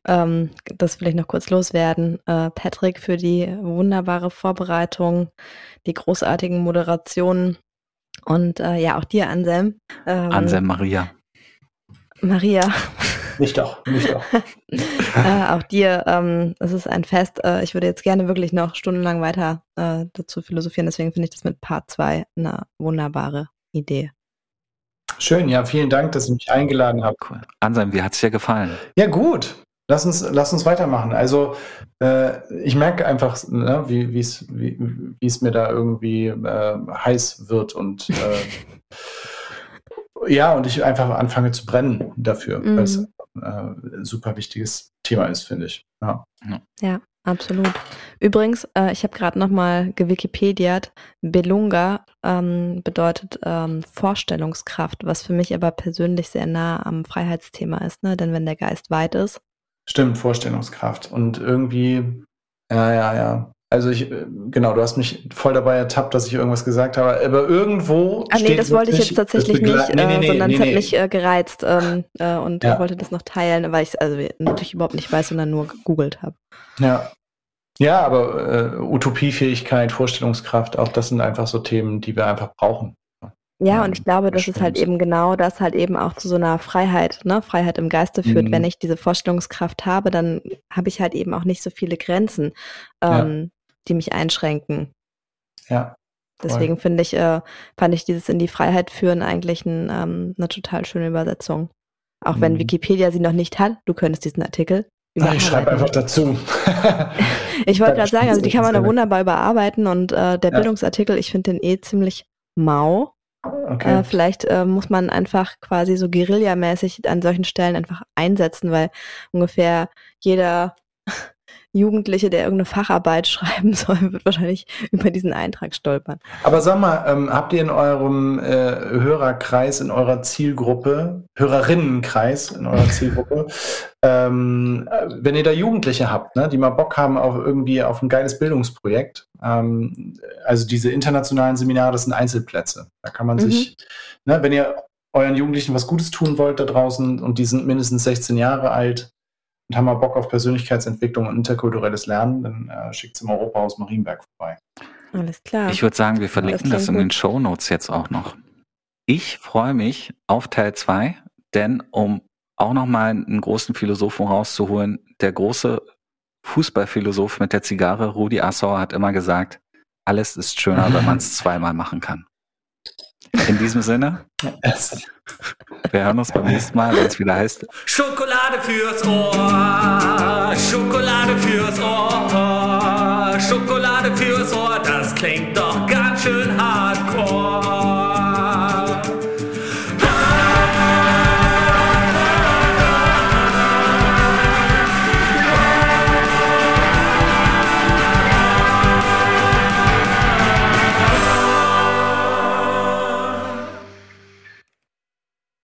Ähm, das vielleicht noch kurz loswerden. Äh, Patrick für die wunderbare Vorbereitung, die großartigen Moderationen und äh, ja, auch dir, Anselm.
Ähm, Anselm Maria.
Maria.
Nicht doch, nicht doch.
äh, auch dir, ähm, es ist ein Fest. Äh, ich würde jetzt gerne wirklich noch stundenlang weiter äh, dazu philosophieren, deswegen finde ich das mit Part 2 eine wunderbare Idee.
Schön, ja, vielen Dank, dass ihr mich eingeladen habt.
Cool. Anselm, wie hat es dir gefallen?
Ja, gut. Lass uns, lass uns weitermachen. Also äh, ich merke einfach, ne, wie es wie, wie's mir da irgendwie äh, heiß wird und äh, ja, und ich einfach anfange zu brennen dafür, mhm. weil es ein äh, super wichtiges Thema ist, finde ich. Ja.
ja. Absolut. Übrigens, äh, ich habe gerade nochmal gewikipediert. Belunga ähm, bedeutet ähm, Vorstellungskraft, was für mich aber persönlich sehr nah am Freiheitsthema ist, ne? Denn wenn der Geist weit ist.
Stimmt, Vorstellungskraft. Und irgendwie, ja, ja, ja. Also ich, äh, genau, du hast mich voll dabei ertappt, dass ich irgendwas gesagt habe, aber irgendwo.
Ah nee, das wollte ich jetzt tatsächlich nicht, nee, nee, äh, nee, sondern es hat mich äh, gereizt ähm, äh, und ja. wollte das noch teilen, weil ich es also natürlich überhaupt nicht weiß, sondern nur gegoogelt habe.
Ja. Ja, aber äh, Utopiefähigkeit, Vorstellungskraft, auch das sind einfach so Themen, die wir einfach brauchen.
Ja, und ich glaube, dass es halt eben genau das halt eben auch zu so einer Freiheit, ne, Freiheit im Geiste führt. Mhm. Wenn ich diese Vorstellungskraft habe, dann habe ich halt eben auch nicht so viele Grenzen. Ähm, die mich einschränken.
Ja.
Deswegen finde ich, äh, fand ich dieses in die Freiheit führen eigentlich ein, ähm, eine total schöne Übersetzung. Auch mhm. wenn Wikipedia sie noch nicht hat, du könntest diesen Artikel
Ach, ich schreibe einfach dazu.
ich wollte gerade sagen, also die kann man da wunderbar überarbeiten und äh, der ja. Bildungsartikel, ich finde den eh ziemlich mau. Okay. Äh, vielleicht äh, muss man einfach quasi so guerillamäßig an solchen Stellen einfach einsetzen, weil ungefähr jeder Jugendliche, der irgendeine Facharbeit schreiben soll, wird wahrscheinlich über diesen Eintrag stolpern.
Aber sag mal, ähm, habt ihr in eurem äh, Hörerkreis, in eurer Zielgruppe, Hörerinnenkreis in eurer Zielgruppe, ähm, wenn ihr da Jugendliche habt, ne, die mal Bock haben auf irgendwie auf ein geiles Bildungsprojekt, ähm, also diese internationalen Seminare, das sind Einzelplätze. Da kann man mhm. sich, ne, wenn ihr euren Jugendlichen was Gutes tun wollt da draußen und die sind mindestens 16 Jahre alt, und haben mal Bock auf Persönlichkeitsentwicklung und interkulturelles Lernen, dann äh, schickt es im Europahaus Marienberg vorbei.
Alles klar.
Ich würde sagen, wir verlinken das, das in gut. den Show Notes jetzt auch noch. Ich freue mich auf Teil 2, denn um auch nochmal einen großen Philosophen rauszuholen, der große Fußballphilosoph mit der Zigarre, Rudi Assauer, hat immer gesagt, alles ist schöner, wenn man es zweimal machen kann. In diesem Sinne, wir hören uns beim nächsten Mal, wenn es wieder heißt.
Schokolade fürs Ohr, Schokolade fürs Ohr, Schokolade fürs Ohr, das klingt doch ganz schön